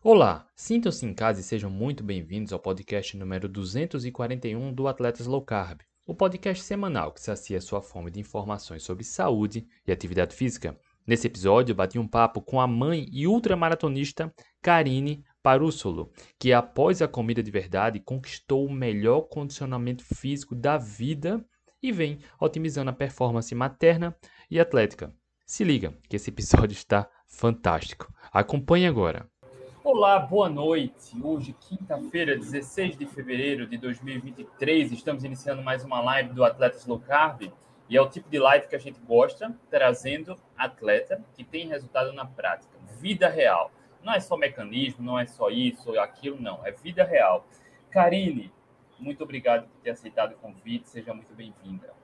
Olá, sintam-se em casa e sejam muito bem-vindos ao podcast número 241 do Atletas Low Carb, o podcast semanal que sacia sua fome de informações sobre saúde e atividade física. Nesse episódio, bati um papo com a mãe e ultramaratonista Karine Parussolo, que após a comida de verdade conquistou o melhor condicionamento físico da vida e vem otimizando a performance materna e atlética. Se liga, que esse episódio está fantástico. Acompanhe agora. Olá, boa noite. Hoje, quinta-feira, 16 de fevereiro de 2023, estamos iniciando mais uma live do Atletas Low Carb. E é o tipo de live que a gente gosta, trazendo atleta que tem resultado na prática, vida real. Não é só mecanismo, não é só isso ou aquilo, não. É vida real. Karine, muito obrigado por ter aceitado o convite. Seja muito bem-vinda.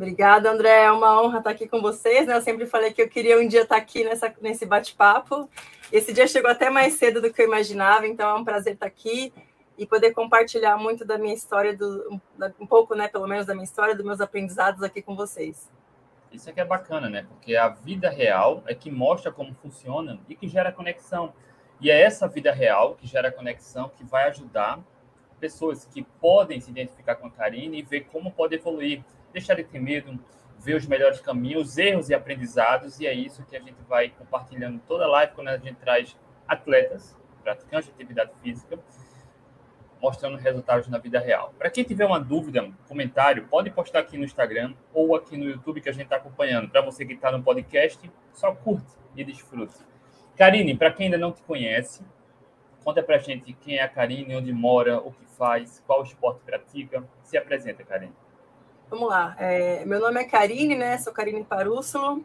Obrigada, André. É uma honra estar aqui com vocês. Né? Eu sempre falei que eu queria um dia estar aqui nessa, nesse bate-papo. Esse dia chegou até mais cedo do que eu imaginava, então é um prazer estar aqui e poder compartilhar muito da minha história, do, um pouco, né, pelo menos da minha história, dos meus aprendizados aqui com vocês. Isso aqui é bacana, né? Porque a vida real é que mostra como funciona e que gera conexão. E é essa vida real que gera conexão que vai ajudar pessoas que podem se identificar com a Karine e ver como pode evoluir, deixar de ter medo, ver os melhores caminhos, erros e aprendizados, e é isso que a gente vai compartilhando toda a live quando a gente traz atletas, praticantes de atividade física, mostrando resultados na vida real. Para quem tiver uma dúvida, um comentário, pode postar aqui no Instagram ou aqui no YouTube que a gente está acompanhando. Para você que está no podcast, só curte e desfrute. Karine, para quem ainda não te conhece, conta para gente quem é a Karine, onde mora, o que faz, qual esporte pratica. Se apresenta, Karine. Vamos lá. É, meu nome é Karine, né? Sou Karine Parússulo.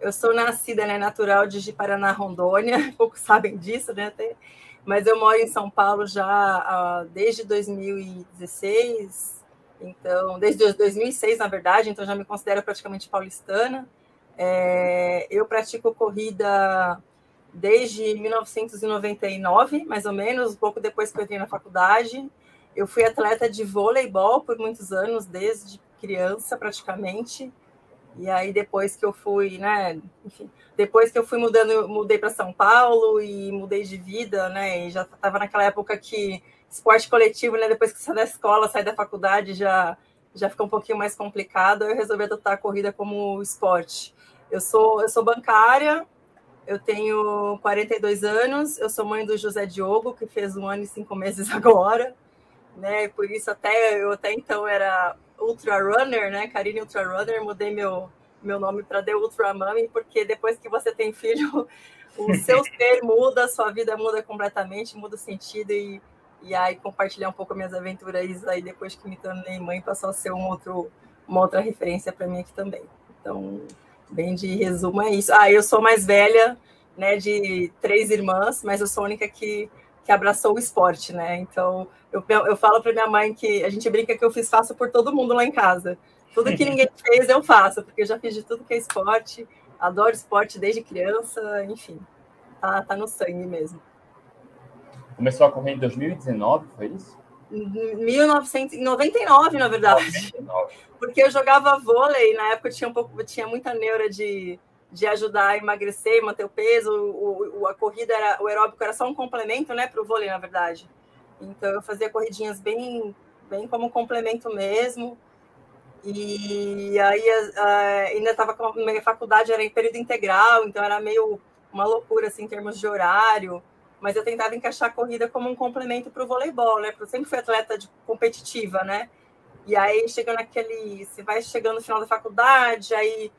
Eu sou nascida, né, natural de Paraná, Rondônia. Poucos sabem disso, né? Até, mas eu moro em São Paulo já uh, desde 2016. Então, desde 2006, na verdade. Então, já me considero praticamente paulistana. É, eu pratico corrida desde 1999, mais ou menos, um pouco depois que eu entrei na faculdade. Eu fui atleta de voleibol por muitos anos, desde criança praticamente. E aí depois que eu fui, né, enfim, depois que eu fui mudando, mudei para São Paulo e mudei de vida, né, e já estava naquela época que esporte coletivo, né, depois que sai da escola, sai da faculdade, já já fica um pouquinho mais complicado, eu resolvi adotar a corrida como esporte. Eu sou eu sou bancária, eu tenho 42 anos, eu sou mãe do José Diogo, que fez um ano e cinco meses agora, né? Por isso até eu até então era Ultra Runner, né? Karine Ultra Runner, mudei meu, meu nome para The Ultra Mami, porque depois que você tem filho, o seu ser muda, a sua vida muda completamente, muda o sentido e, e aí compartilhar um pouco minhas aventuras aí depois que me tornei mãe passou a ser um outro, uma outra referência para mim aqui também. Então, bem de resumo é isso. Ah, eu sou mais velha, né, de três irmãs, mas eu sou a única que que abraçou o esporte, né? Então, eu, eu falo para minha mãe que a gente brinca que eu fiz faço por todo mundo lá em casa. Tudo que ninguém fez, eu faço, porque eu já fiz de tudo que é esporte, adoro esporte desde criança, enfim, tá, tá no sangue mesmo. Começou a correr em 2019, foi isso? 1999, na verdade. 99. Porque eu jogava vôlei, na época eu tinha um pouco, eu tinha muita neura de de ajudar a emagrecer, manter o peso. O, o, a corrida era, o aeróbico era só um complemento, né, para o vôlei, na verdade. Então eu fazia corridinhas bem, bem como complemento mesmo. E aí ainda estava com minha faculdade era em período integral, então era meio uma loucura assim em termos de horário. Mas eu tentava encaixar a corrida como um complemento para o voleibol, né? Porque eu sempre fui atleta de, competitiva, né? E aí chegando naquele, você vai chegando no final da faculdade, aí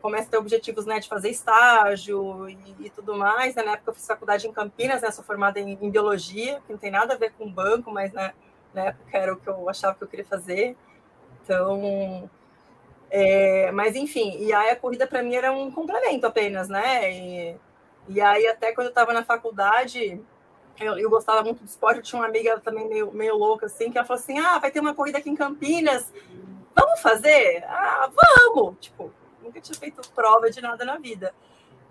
começa a ter objetivos né, de fazer estágio e, e tudo mais. Né? Na época eu fiz faculdade em Campinas, né? sou formada em, em, biologia, que não tem nada a ver com banco, mas né, na época era o que eu achava que eu queria fazer. Então, é, mas enfim, e aí a corrida para mim era um complemento apenas, né? E, e aí até quando eu estava na faculdade, eu, eu, gostava muito de esporte, eu tinha uma amiga também meio, meio louca assim, que ela falou assim: "Ah, vai ter uma corrida aqui em Campinas. Vamos fazer? Ah, vamos!" Tipo, nunca tinha feito prova de nada na vida.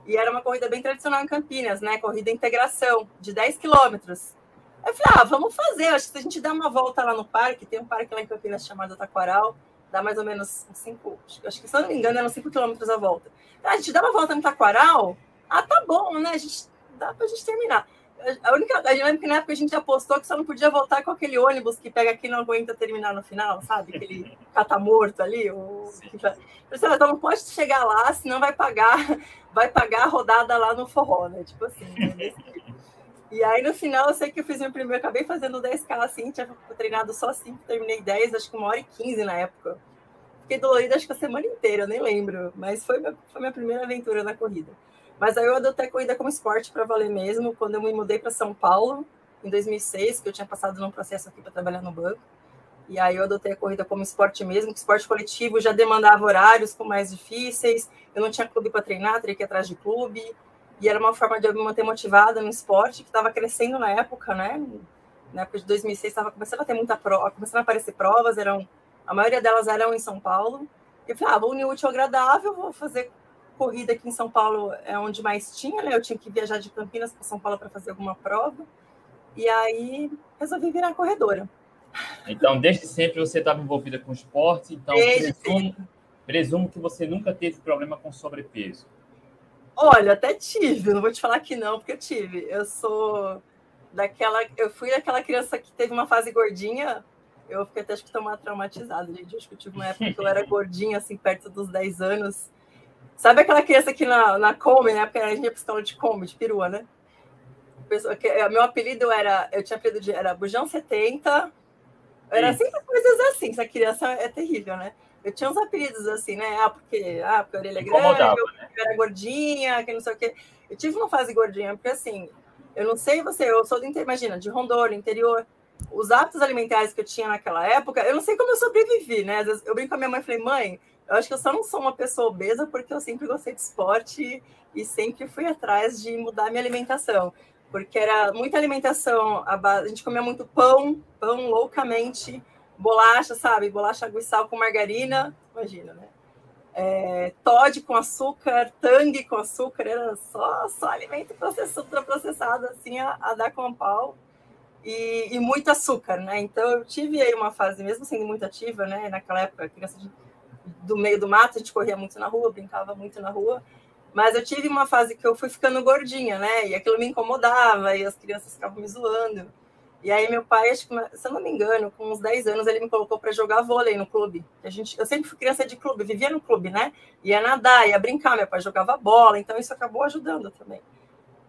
E era uma corrida bem tradicional em Campinas, né? Corrida integração, de 10 quilômetros. Eu falei, ah, vamos fazer. Acho que se a gente dá uma volta lá no parque, tem um parque lá em Campinas chamado Taquaral, dá mais ou menos 5, acho que se eu não me engano, eram 5 quilômetros a volta. Ah, a gente dá uma volta no Taquaral? Ah, tá bom, né? A gente, dá pra gente terminar. A única. A gente lembra que na época a gente apostou que só não podia voltar com aquele ônibus que pega aqui e não aguenta terminar no final, sabe? Aquele catamorto ali. O... Então não pode chegar lá, senão vai pagar, vai pagar a rodada lá no forró, né? Tipo assim. Né? E aí, no final, eu sei que eu fiz meu primeiro, acabei fazendo 10K assim, tinha treinado só assim, terminei 10, acho que uma hora e 15 na época. Fiquei dolorida acho que a semana inteira, eu nem lembro, mas foi, minha, foi minha primeira aventura na corrida. Mas aí eu adotei a corrida como esporte para valer mesmo, quando eu me mudei para São Paulo, em 2006, que eu tinha passado num processo aqui para trabalhar no banco. E aí eu adotei a corrida como esporte mesmo, que esporte coletivo já demandava horários com mais difíceis, eu não tinha clube para treinar, teria que ir atrás de clube, e era uma forma de eu me manter motivada no esporte, que estava crescendo na época, né? Na época de 2006 estava começando a ter muita prova, começando a aparecer provas, eram a maioria delas eram em São Paulo. E eu falei, ah, vou unir útil agradável, vou fazer corrida aqui em São Paulo, é onde mais tinha, né? Eu tinha que viajar de Campinas para São Paulo para fazer alguma prova. E aí resolvi virar corredora. Então, desde sempre você estava envolvida com esporte, então presumo, presumo que você nunca teve problema com sobrepeso. Olha, até tive, não vou te falar que não, porque eu tive. Eu sou daquela. Eu fui daquela criança que teve uma fase gordinha. Eu fiquei até acho que tomar traumatizada, gente. Acho que eu tive uma época que eu era gordinha, assim, perto dos 10 anos. Sabe aquela criança que na, na Kombi, né? Porque a gente ia pra de Kombi, de perua, né? Pessoa, que, meu apelido era. Eu tinha apelido de. Era Bujão 70. Era sempre coisas assim. Essa criança é terrível, né? Eu tinha uns apelidos assim, né? Ah, porque, ah, porque a orelha é grande, eu, né? era gordinha, que não sei o quê. Eu tive uma fase gordinha, porque assim, eu não sei você, eu sou do interior, imagina, de Rondônia, interior. Os hábitos alimentares que eu tinha naquela época, eu não sei como eu sobrevivi, né? Às vezes eu brinco com a minha mãe e falei, mãe, eu acho que eu só não sou uma pessoa obesa porque eu sempre gostei de esporte e sempre fui atrás de mudar minha alimentação. Porque era muita alimentação, a, base, a gente comia muito pão, pão loucamente, bolacha, sabe? Bolacha água e sal com margarina, imagina, né? É, Todd com açúcar, Tang com açúcar, era só, só alimento processado, processado assim, a, a dar com pau. E, e, muito açúcar, né? Então eu tive aí uma fase, mesmo sendo muito ativa, né? Naquela época, criança de, do meio do mato, a gente corria muito na rua, brincava muito na rua. Mas eu tive uma fase que eu fui ficando gordinha, né? E aquilo me incomodava, e as crianças ficavam me zoando. E aí meu pai, acho que, se eu não me engano, com uns 10 anos, ele me colocou para jogar vôlei no clube. A gente, eu sempre fui criança de clube, vivia no clube, né? Ia nadar, ia brincar, meu pai jogava bola, então isso acabou ajudando também.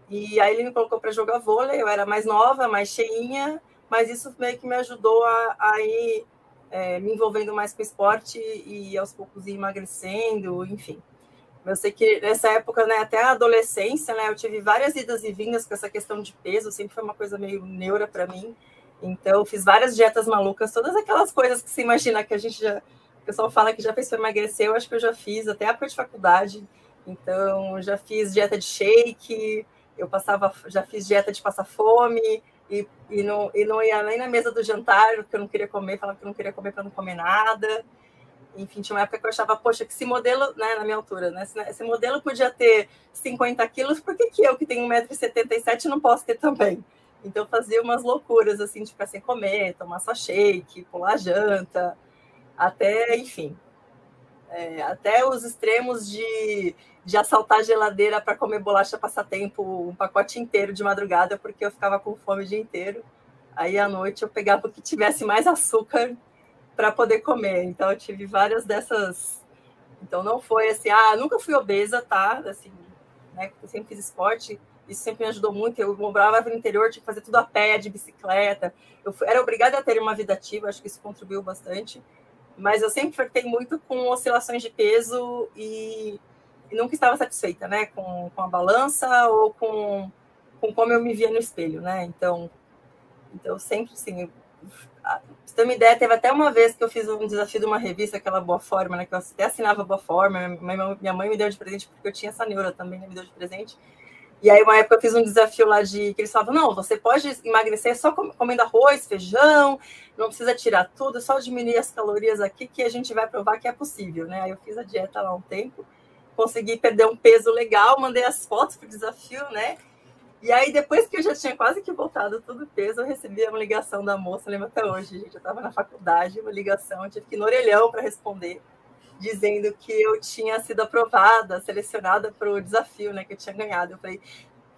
E aí ele me colocou para jogar vôlei, eu era mais nova, mais cheinha, mas isso meio que me ajudou a, a ir é, me envolvendo mais com esporte e aos poucos ir emagrecendo, enfim. Eu sei que nessa época, né, até a adolescência, né, eu tive várias idas e vindas com essa questão de peso, sempre foi uma coisa meio neura para mim. Então, fiz várias dietas malucas, todas aquelas coisas que se imagina que a gente já. O pessoal fala que já fez para emagrecer, eu acho que eu já fiz, até a época de faculdade. Então, já fiz dieta de shake, eu passava, já fiz dieta de passar fome, e, e, não, e não ia nem na mesa do jantar, porque eu não queria comer, falava que eu não queria comer para não comer nada enfim, tinha uma época que eu achava, poxa, que esse modelo, né, na minha altura, né, esse modelo podia ter 50 quilos, por que, que eu, que tenho 1,77m, não posso ter também? Então, eu fazia umas loucuras, assim, de ficar sem comer, tomar só shake, pular janta, até, enfim, é, até os extremos de, de assaltar a geladeira para comer bolacha passatempo, um pacote inteiro de madrugada, porque eu ficava com fome o dia inteiro. Aí, à noite, eu pegava o que tivesse mais açúcar para poder comer. Então eu tive várias dessas. Então não foi assim, ah, nunca fui obesa, tá? Assim, né? Eu sempre fiz esporte, isso sempre me ajudou muito. Eu morava no interior, tinha que fazer tudo a pé, de bicicleta. Eu fui, era obrigada a ter uma vida ativa, acho que isso contribuiu bastante. Mas eu sempre flertei muito com oscilações de peso e nunca estava satisfeita, né? Com, com a balança ou com, com como eu me via no espelho, né? Então, então sempre, assim, pra você uma ideia, teve até uma vez que eu fiz um desafio de uma revista, aquela Boa Forma, né? Que eu até assinava Boa Forma. Minha mãe me deu de presente porque eu tinha essa neura também, né, me deu de presente. E aí, uma época, eu fiz um desafio lá de que eles falavam: não, você pode emagrecer só comendo arroz, feijão, não precisa tirar tudo, só diminuir as calorias aqui que a gente vai provar que é possível, né? Aí eu fiz a dieta lá um tempo, consegui perder um peso legal, mandei as fotos para o desafio, né? E aí, depois que eu já tinha quase que voltado tudo peso, eu recebi uma ligação da moça, lembro até hoje, gente. Eu estava na faculdade, uma ligação, eu tive que ir no orelhão para responder, dizendo que eu tinha sido aprovada, selecionada para o desafio, né, que eu tinha ganhado. Eu falei,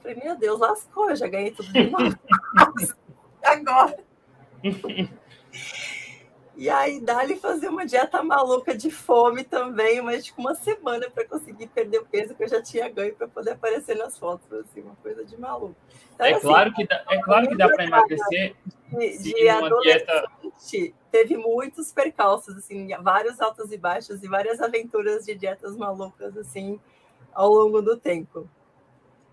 Falei, meu Deus, lascou, eu já ganhei tudo de novo. Agora. E aí, dali fazer uma dieta maluca de fome também, mas tipo uma semana para conseguir perder o peso que eu já tinha ganho para poder aparecer nas fotos, assim, uma coisa de maluco. Então, é, assim, claro que dá, é claro que dá para emagrecer de, de uma dieta. Teve muitos percalços, assim, vários altos e baixos e várias aventuras de dietas malucas, assim, ao longo do tempo.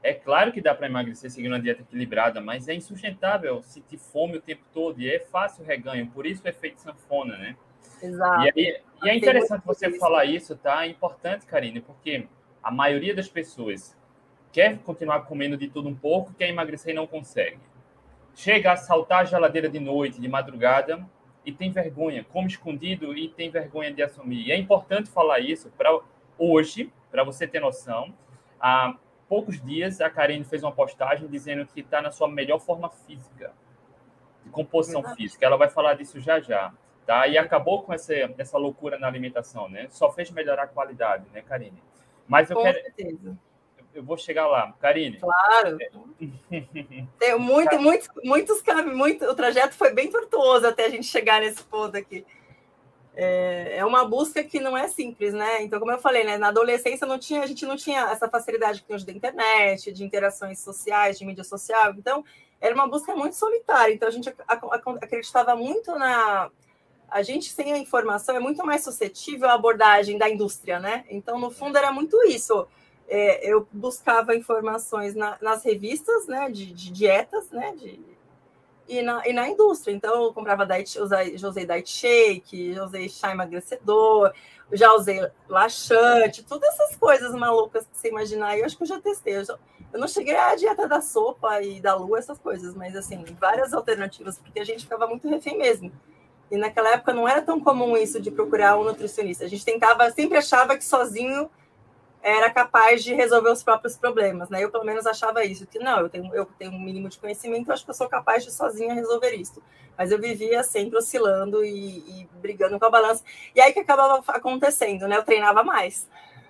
É claro que dá para emagrecer seguindo uma dieta equilibrada, mas é insustentável sentir fome o tempo todo e é fácil o reganho, por isso o efeito sanfona, né? Exato. E, aí, e é interessante você isso. falar isso, tá? É importante, Karine, porque a maioria das pessoas quer continuar comendo de tudo um pouco, quer emagrecer e não consegue. Chega a saltar a geladeira de noite, de madrugada, e tem vergonha, come escondido e tem vergonha de assumir. E é importante falar isso para hoje, para você ter noção. A, poucos dias, a Karine fez uma postagem dizendo que está na sua melhor forma física, de composição Verdade. física. Ela vai falar disso já já. Tá? E acabou com essa, essa loucura na alimentação, né? Só fez melhorar a qualidade, né, Karine? Mas eu com quero. Certeza. Eu vou chegar lá, Karine. Claro. Tem muito, muito, muitos caminhos, muito, o trajeto foi bem tortuoso até a gente chegar nesse ponto aqui é, é uma busca que não é simples, né? Então, como eu falei, né, na adolescência não tinha, a gente não tinha essa facilidade que tem hoje da internet, de interações sociais, de mídia social. Então, era uma busca muito solitária. Então, a gente acreditava muito na. A gente, sem a informação, é muito mais suscetível à abordagem da indústria, né? Então, no fundo, era muito isso. É, eu buscava informações na, nas revistas, né, de, de dietas, né, de, e na, e na indústria. Então, eu comprava diet, usei, já usei diet shake, já usei chá emagrecedor, já usei laxante, todas essas coisas malucas que você imaginar. Eu acho que eu já testei. Eu, já, eu não cheguei à dieta da sopa e da lua, essas coisas, mas assim, várias alternativas, porque a gente ficava muito refém mesmo. E naquela época não era tão comum isso de procurar um nutricionista. A gente tentava, sempre achava que sozinho era capaz de resolver os próprios problemas, né? Eu pelo menos achava isso, que não, eu tenho, eu tenho um mínimo de conhecimento, acho que eu sou capaz de sozinha resolver isso. Mas eu vivia sempre oscilando e, e brigando com a balança. E aí que acabava acontecendo, né? Eu treinava mais.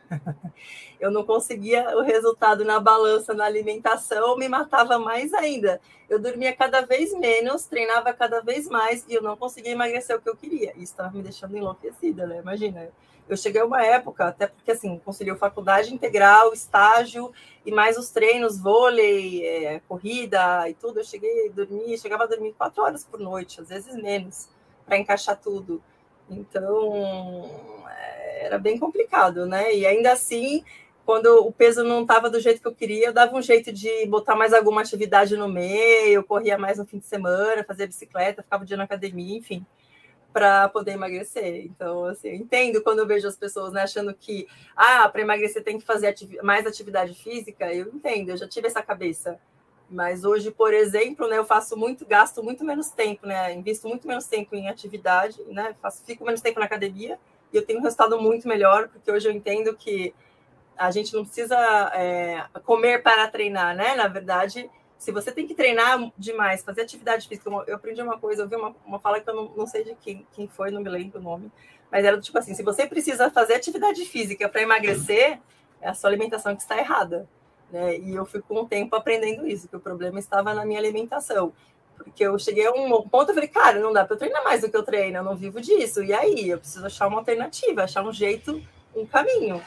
eu não conseguia o resultado na balança, na alimentação, me matava mais ainda. Eu dormia cada vez menos, treinava cada vez mais e eu não conseguia emagrecer o que eu queria. Isso estava me deixando enlouquecida, né? Imagina, eu cheguei a uma época, até porque assim, conciliou faculdade integral, estágio e mais os treinos, vôlei, é, corrida e tudo. Eu cheguei a dormir, chegava a dormir quatro horas por noite, às vezes menos, para encaixar tudo. Então é, era bem complicado, né? E ainda assim, quando o peso não estava do jeito que eu queria, eu dava um jeito de botar mais alguma atividade no meio, eu corria mais no fim de semana, fazia bicicleta, ficava o dia na academia, enfim para poder emagrecer. Então, assim, eu entendo quando eu vejo as pessoas né, achando que, ah, para emagrecer tem que fazer mais atividade física. Eu entendo, eu já tive essa cabeça. Mas hoje, por exemplo, né, eu faço muito, gasto muito menos tempo, né? Invisto muito menos tempo em atividade, né? Faço, fico menos tempo na academia e eu tenho um resultado muito melhor, porque hoje eu entendo que a gente não precisa é, comer para treinar, né? Na verdade, se você tem que treinar demais, fazer atividade física, eu aprendi uma coisa, eu vi uma, uma fala que eu não, não sei de quem, quem foi, não me lembro o nome, mas era do tipo assim: se você precisa fazer atividade física para emagrecer, é a sua alimentação que está errada. Né? E eu fui com o tempo aprendendo isso, que o problema estava na minha alimentação. Porque eu cheguei a um ponto e falei, cara, não dá para eu treinar mais do que eu treino, eu não vivo disso. E aí, eu preciso achar uma alternativa, achar um jeito, um caminho.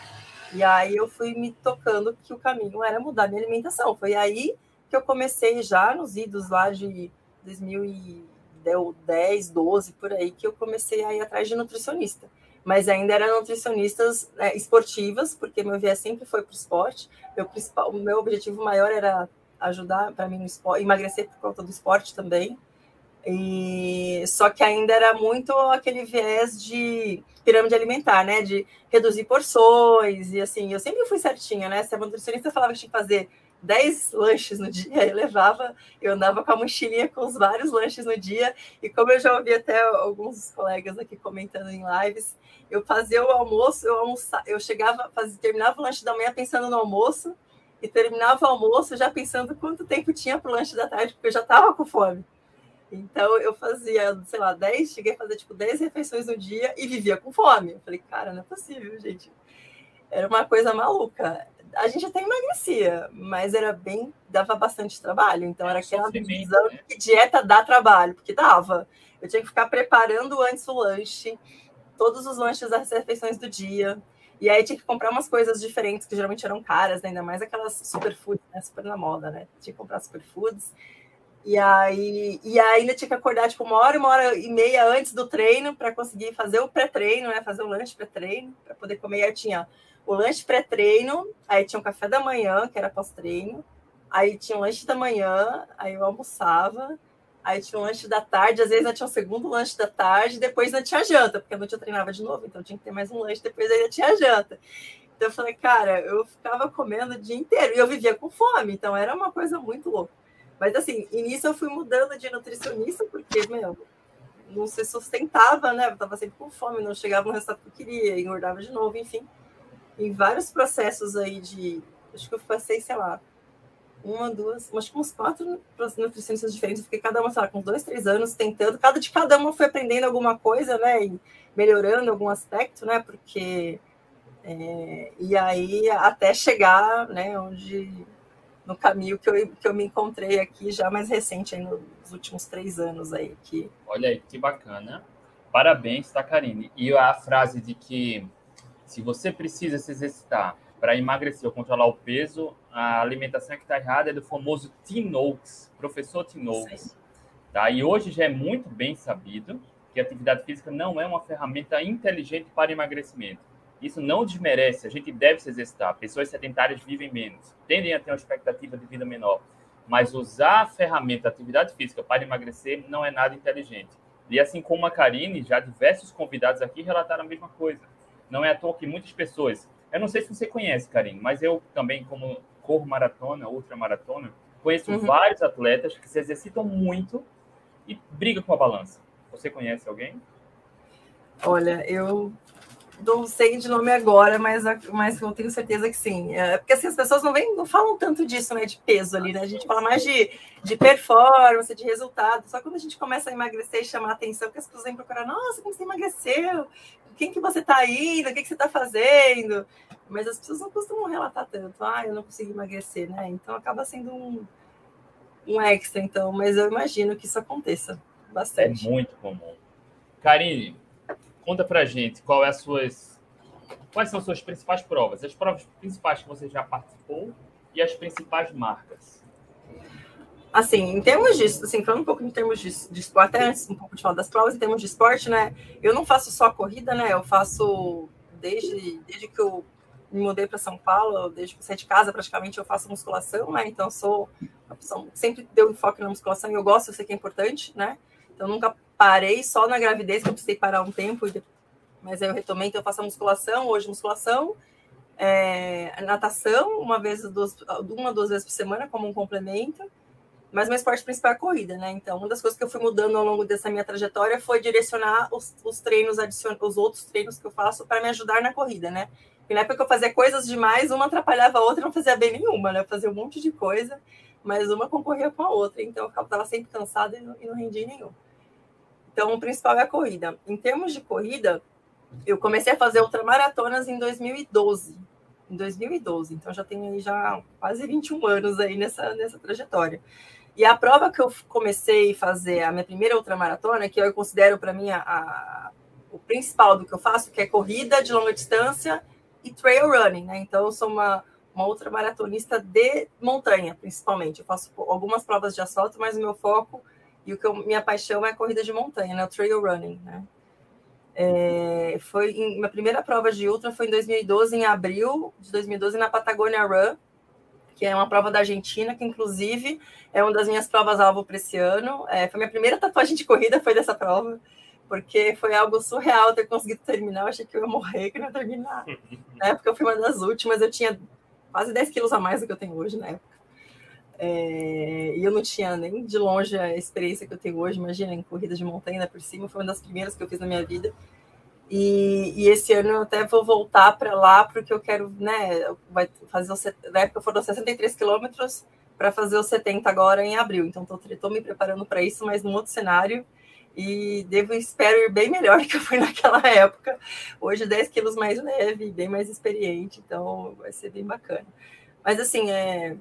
E aí eu fui me tocando que o caminho era mudar minha alimentação. Foi aí que eu comecei já nos idos lá de 2010, 12, por aí, que eu comecei a ir atrás de nutricionista. Mas ainda eram nutricionistas né, esportivas, porque meu viés sempre foi para o esporte. Meu, principal, meu objetivo maior era ajudar para mim no esporte, emagrecer por conta do esporte também. E só que ainda era muito aquele viés de pirâmide alimentar, né? De reduzir porções e assim. Eu sempre fui certinha, né? Se a nutricionista falava que tinha que fazer 10 lanches no dia, eu levava, eu andava com a mochilinha com os vários lanches no dia, e como eu já ouvi até alguns colegas aqui comentando em lives, eu fazia o almoço, eu almoçava, eu chegava, fazia, terminava o lanche da manhã pensando no almoço, e terminava o almoço já pensando quanto tempo tinha para o lanche da tarde, porque eu já estava com fome. Então eu fazia, sei lá, 10, cheguei a fazer tipo 10 refeições no dia e vivia com fome. Eu falei, cara, não é possível, gente. Era uma coisa maluca a gente até emagrecia, mas era bem, dava bastante trabalho. Então era aquela visão né? que dieta dá trabalho, porque dava. Eu tinha que ficar preparando antes o lanche, todos os lanches das refeições do dia. E aí tinha que comprar umas coisas diferentes que geralmente eram caras, né? ainda mais aquelas superfoods, né? Super na moda, né? Tinha que comprar superfoods. E aí, e aí ainda tinha que acordar tipo uma hora, uma hora e meia antes do treino para conseguir fazer o pré-treino, né? Fazer o lanche pré-treino para poder comer. E aí tinha o lanche pré-treino, aí tinha o café da manhã, que era pós-treino, aí tinha o lanche da manhã, aí eu almoçava, aí tinha o lanche da tarde, às vezes ainda tinha o segundo lanche da tarde, depois ainda tinha janta, porque a noite eu treinava de novo, então tinha que ter mais um lanche, depois ainda tinha janta. Então eu falei, cara, eu ficava comendo o dia inteiro e eu vivia com fome, então era uma coisa muito louca. Mas assim, início eu fui mudando de nutricionista, porque, meu, não se sustentava, né? Eu tava sempre com fome, não chegava no resultado que eu queria, engordava de novo, enfim em vários processos aí de. Acho que eu passei, sei lá, uma, duas, acho que uns quatro nutricionistas diferentes. fiquei cada uma, sei lá, com dois, três anos tentando. Cada de cada uma foi aprendendo alguma coisa, né? E melhorando algum aspecto, né? Porque. É, e aí, até chegar, né? Onde. No caminho que eu, que eu me encontrei aqui, já mais recente, aí, nos últimos três anos aí. Que... Olha aí, que bacana. Parabéns, tá, Karine? E a frase de que se você precisa se exercitar para emagrecer ou controlar o peso, a alimentação que está errada é do famoso Tim Oaks, professor Tim Oaks. Tá? E hoje já é muito bem sabido que a atividade física não é uma ferramenta inteligente para emagrecimento. Isso não desmerece, a gente deve se exercitar. Pessoas sedentárias vivem menos, tendem a ter uma expectativa de vida menor. Mas usar a ferramenta atividade física para emagrecer não é nada inteligente. E assim como a Karine, já diversos convidados aqui relataram a mesma coisa não é à toa que muitas pessoas. Eu não sei se você conhece, Karim, mas eu também, como corro maratona, ultramaratona, conheço uhum. vários atletas que se exercitam muito e brigam com a balança. Você conhece alguém? Olha, eu não sei de nome agora, mas, mas eu tenho certeza que sim. É, porque assim, as pessoas não, vem, não falam tanto disso, né? De peso ali, né? A gente fala mais de, de performance, de resultado. Só quando a gente começa a emagrecer e chamar atenção, que as pessoas vêm procurar, nossa, como você emagreceu? quem que você está indo, o que, que você está fazendo. Mas as pessoas não costumam relatar tanto, ah, eu não consegui emagrecer, né? Então acaba sendo um, um extra, então, mas eu imagino que isso aconteça bastante. É muito comum. Karine, conta pra gente qual é as suas. Quais são as suas principais provas? As provas principais que você já participou e as principais marcas assim, em termos de, assim, falando um pouco em termos de, de esporte, até antes um pouco de falar das provas, em termos de esporte, né, eu não faço só corrida, né, eu faço, desde, desde que eu me mudei para São Paulo, desde que eu saí de casa, praticamente eu faço musculação, né, então sou sempre deu enfoque na musculação e eu gosto, eu sei que é importante, né, então nunca parei, só na gravidez que eu precisei parar um tempo, mas aí eu retomei, então eu faço a musculação, hoje musculação, é, natação, uma vez, duas, uma, duas vezes por semana, como um complemento, mas meu esporte principal é a corrida, né? Então, uma das coisas que eu fui mudando ao longo dessa minha trajetória foi direcionar os, os treinos, adicion... os outros treinos que eu faço para me ajudar na corrida, né? Porque na época eu fazia coisas demais, uma atrapalhava a outra e não fazia bem nenhuma, né? Eu fazia um monte de coisa, mas uma concorria com a outra, então eu estava sempre cansada e não, e não rendia nenhum. Então, o principal é a corrida. Em termos de corrida, eu comecei a fazer ultramaratonas em 2012. Em 2012, então já tenho já quase 21 anos aí nessa, nessa trajetória. E a prova que eu comecei a fazer, a minha primeira ultramaratona, que eu considero para mim a, a, o principal do que eu faço, que é corrida de longa distância e trail running, né? Então, eu sou uma, uma ultramaratonista de montanha, principalmente. Eu faço algumas provas de asfalto, mas o meu foco e o que eu, minha paixão é a corrida de montanha, né? O trail running, né? É, foi em, minha primeira prova de ultra foi em 2012, em abril de 2012, na Patagônia Run, que é uma prova da Argentina, que inclusive é uma das minhas provas-alvo para esse ano. É, foi minha primeira tatuagem de corrida, foi dessa prova, porque foi algo surreal ter conseguido terminar. Eu achei que eu ia morrer, que não ia terminar. na época eu fui uma das últimas, eu tinha quase 10 quilos a mais do que eu tenho hoje na época. É, e eu não tinha nem de longe a experiência que eu tenho hoje, imagina, em corrida de montanha por cima, foi uma das primeiras que eu fiz na minha vida. E, e, esse ano eu até vou voltar para lá, porque eu quero, né, vai fazer, o, na época foram 63 quilômetros, para fazer os 70 agora em abril. Então, estou me preparando para isso, mas num outro cenário. e devo espero ir bem melhor que eu fui naquela época. Hoje 10 quilos mais leve, bem mais experiente, então vai ser bem bacana. Mas assim, é,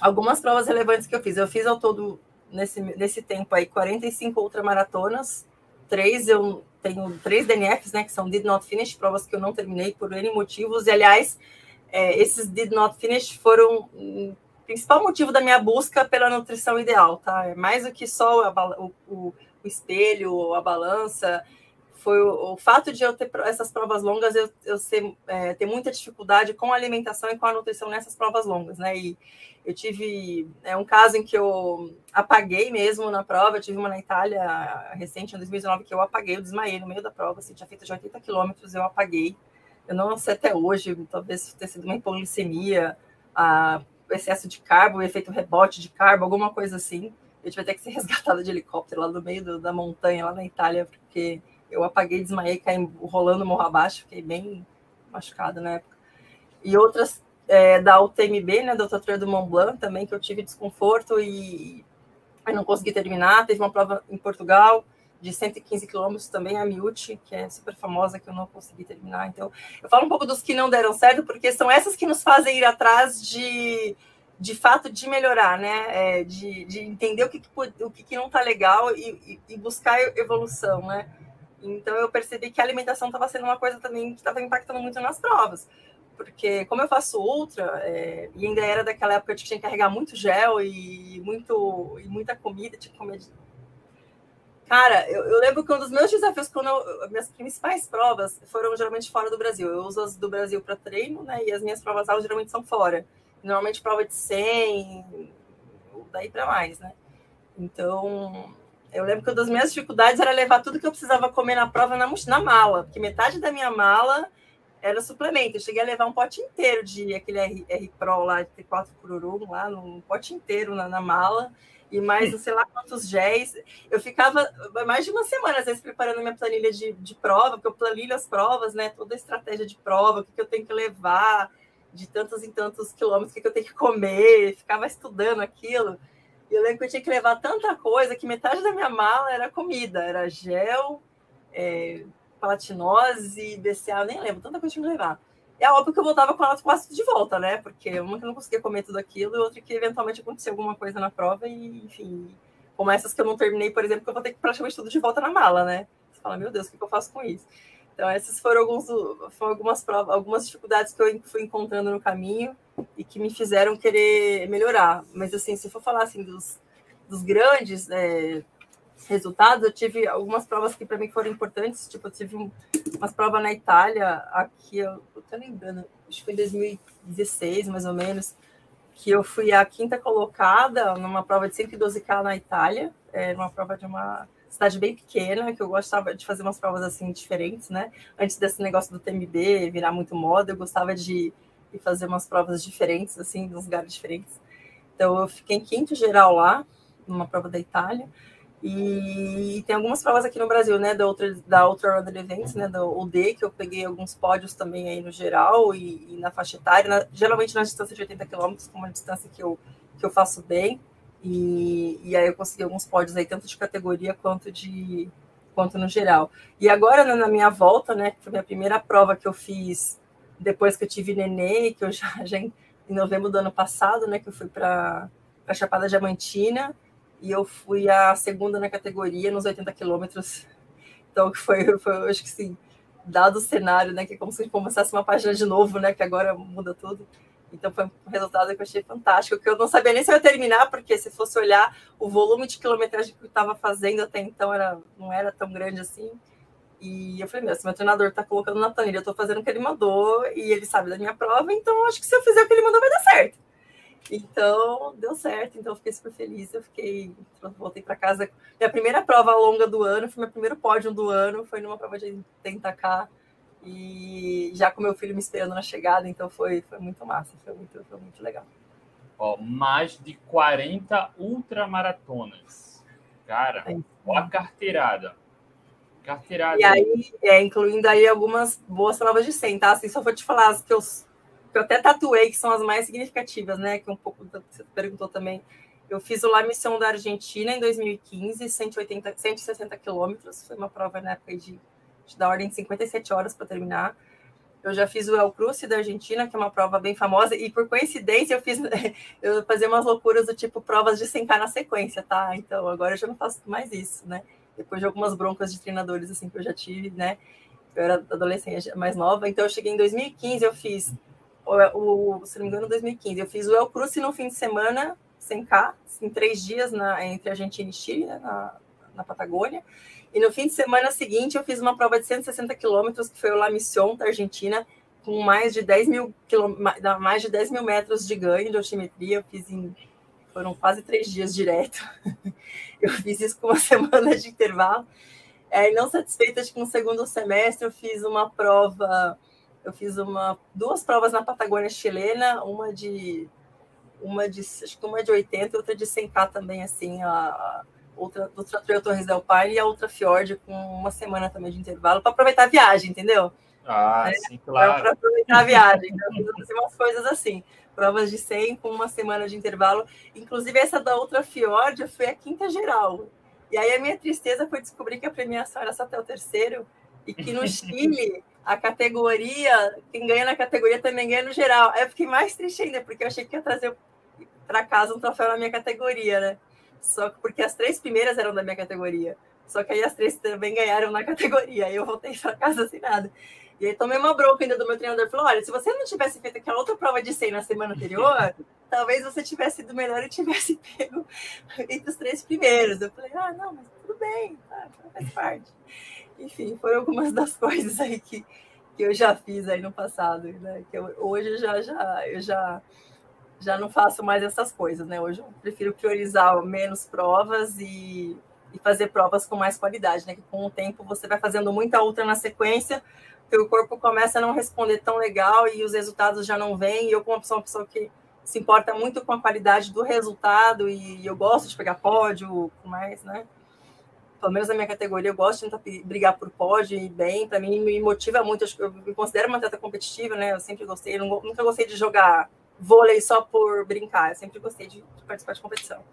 algumas provas relevantes que eu fiz. Eu fiz ao todo nesse, nesse tempo aí 45 ultramaratonas, três eu tenho três DNFs, né, que são did not finish, provas que eu não terminei por N motivos. E aliás, é, esses did not finish foram o principal motivo da minha busca pela nutrição ideal, tá? É mais do que só o, o, o espelho, a balança, foi o, o, fato de eu ter essas provas longas, eu, eu ser, é, ter muita dificuldade com a alimentação e com a nutrição nessas provas longas, né? E eu tive é, um caso em que eu apaguei mesmo na prova, eu tive uma na Itália recente, em 2019, que eu apaguei, eu desmaiei no meio da prova, assim, tinha feito de 80 quilômetros, eu apaguei. Eu não sei até hoje, talvez tenha sido uma hipoglicemia, a, excesso de carbo, efeito rebote de carbo, alguma coisa assim eu tive até que ser resgatada de helicóptero lá no meio do, da montanha, lá na Itália, porque eu apaguei, desmaiei, caí rolando morro abaixo, fiquei bem machucada na época. E outras é, da UTMB, né, da Ultratrail do Mont Blanc também, que eu tive desconforto e aí não consegui terminar. Teve uma prova em Portugal de 115 quilômetros também, a Miúti, que é super famosa, que eu não consegui terminar. Então, eu falo um pouco dos que não deram certo, porque são essas que nos fazem ir atrás de de fato de melhorar, né? É, de, de entender o que, que o que, que não está legal e, e, buscar evolução, né? Então eu percebi que a alimentação estava sendo uma coisa também que estava impactando muito nas provas, porque como eu faço ultra é, e ainda era daquela época que tinha que carregar muito gel e muito e muita comida, tinha que comer de... Cara, eu, eu, lembro que um dos meus desafios, quando eu, minhas principais provas foram geralmente fora do Brasil. Eu uso as do Brasil para treino, né? E as minhas provas aulas geralmente são fora normalmente prova de 100, daí para mais, né? Então, eu lembro que uma das minhas dificuldades era levar tudo que eu precisava comer na prova na, na mala, porque metade da minha mala era suplemento. Eu cheguei a levar um pote inteiro de aquele R, R Pro lá, de T4 Cururu, lá, um pote inteiro na, na mala, e mais não sei lá quantos géis. Eu ficava mais de uma semana, às vezes, preparando minha planilha de, de prova, porque eu planilho as provas, né? Toda a estratégia de prova, o que, que eu tenho que levar de tantos em tantos quilômetros, o que, eu tenho que comer, ficava estudando aquilo. Eu lembro que eu tinha que levar tanta coisa que metade da minha mala era comida, era gel, é, palatinose, BCA, eu nem lembro, tanta coisa que eu tinha que levar. É óbvio que eu voltava com elas quase de volta, né? Porque uma que não conseguia comer tudo aquilo, e outra que eventualmente acontecia alguma coisa na prova, e enfim, como essas que eu não terminei, por exemplo, que eu vou ter que praticamente tudo de volta na mala, né? Você fala, meu Deus, o que eu faço com isso? Então, essas foram, alguns, foram algumas provas, algumas dificuldades que eu fui encontrando no caminho e que me fizeram querer melhorar. Mas, assim, se for falar assim, dos, dos grandes é, resultados, eu tive algumas provas que para mim foram importantes. Tipo, eu tive um, umas provas na Itália, aqui, eu, eu tô lembrando, acho que foi em 2016, mais ou menos, que eu fui a quinta colocada numa prova de 112K na Itália, é, uma prova de uma cidade bem pequena, que eu gostava de fazer umas provas assim diferentes, né? Antes desse negócio do TMB virar muito moda, eu gostava de, de fazer umas provas diferentes, assim, nos lugares diferentes. Então, eu fiquei em quinto geral lá, numa prova da Itália. E tem algumas provas aqui no Brasil, né, da outra da Ultra Runner Events, né, da UD, que eu peguei alguns pódios também aí no geral e, e na faixa etária, na, geralmente na distância de 80 km, como uma distância que eu, que eu faço bem. E, e aí eu consegui alguns pódios aí, tanto de categoria quanto de quanto no geral. E agora, né, na minha volta, né, que foi a minha primeira prova que eu fiz depois que eu tive nenê, que eu já, já em, novembro do ano passado, né, que eu fui para a Chapada Diamantina, e eu fui a segunda na categoria, nos 80 quilômetros. Então, que foi, foi, acho que sim, dado o cenário, né, que é como se começasse uma página de novo, né, que agora muda tudo. Então foi um resultado que eu achei fantástico, que eu não sabia nem se eu ia terminar, porque se fosse olhar o volume de quilometragem que eu estava fazendo até então era, não era tão grande assim. E eu falei, meu, se meu treinador está colocando na planilha, eu estou fazendo o que ele mandou e ele sabe da minha prova, então acho que se eu fizer o que ele mandou vai dar certo. Então, deu certo, então eu fiquei super feliz. Eu fiquei, voltei para casa. Minha primeira prova longa do ano, foi meu primeiro pódio do ano, foi numa prova de 80K e já com meu filho me esperando na chegada, então foi, foi muito massa, foi muito, foi muito legal. Ó, mais de 40 ultramaratonas. Cara, é ó a carteirada. Carteirada. E aí, é, incluindo aí algumas boas provas de 100, tá? Assim, só vou te falar as que eu, que eu até tatuei, que são as mais significativas, né? Que um pouco você perguntou também. Eu fiz o La Missão da Argentina em 2015, 180, 160 quilômetros. Foi uma prova na época de, de da ordem de 57 horas para terminar. Eu já fiz o El Cruce da Argentina, que é uma prova bem famosa, e por coincidência eu fiz eu fazia umas loucuras do tipo provas de 100k na sequência, tá? Então agora eu já não faço mais isso, né? Depois de algumas broncas de treinadores assim que eu já tive, né? Eu era adolescente mais nova, então eu cheguei em 2015, eu fiz o, o se não me engano, 2015, eu fiz o El Cruce no fim de semana, 100k, em três dias na, entre Argentina e Chile, né, na, na Patagônia. E no fim de semana seguinte, eu fiz uma prova de 160 quilômetros, que foi o La Mission, da Argentina, com mais de 10 mil, mais de 10 mil metros de ganho de altimetria. Eu fiz em. Foram quase três dias direto. Eu fiz isso com uma semana de intervalo. É, não satisfeita que no segundo semestre eu fiz uma prova, eu fiz uma duas provas na Patagônia chilena, uma de uma de acho que uma de 80 e outra de 100k também assim, a, outra, outra Trail Torres del Paine e a outra Fjord com uma semana também de intervalo para aproveitar a viagem, entendeu? Ah, é, sim, claro. Para aproveitar a viagem. Então, fiz umas coisas assim. Provas de 100 com uma semana de intervalo. Inclusive, essa da outra Fjord foi a quinta geral. E aí a minha tristeza foi descobrir que a premiação era só até o terceiro e que no Chile a categoria, quem ganha na categoria também ganha no geral. Aí eu fiquei mais triste ainda, porque eu achei que ia trazer para casa um troféu na minha categoria, né? Só que porque as três primeiras eram da minha categoria. Só que aí as três também ganharam na categoria. Aí eu voltei para casa sem nada. E aí tomei uma bronca ainda do meu treinador. Falou: olha, se você não tivesse feito aquela outra prova de 100 na semana anterior, talvez você tivesse ido melhor e tivesse pego entre os três primeiros. Eu falei: ah, não, mas tudo bem, tá, faz parte. Enfim, foram algumas das coisas aí que, que eu já fiz aí no passado. Né? Que eu, hoje eu já, já, eu já já não faço mais essas coisas, né? Hoje eu prefiro priorizar menos provas e, e fazer provas com mais qualidade, né? Que com o tempo você vai fazendo muita outra na sequência, o corpo começa a não responder tão legal e os resultados já não vêm. E eu, como uma pessoa que se importa muito com a qualidade do resultado e eu gosto de pegar pódio, mais, né? Pelo menos na minha categoria, eu gosto de tentar brigar por pódio e bem. Para mim, me motiva muito. Eu me considero uma atleta competitiva, né? Eu sempre gostei, eu nunca gostei de jogar vôlei só por brincar. Eu sempre gostei de, de participar de competição.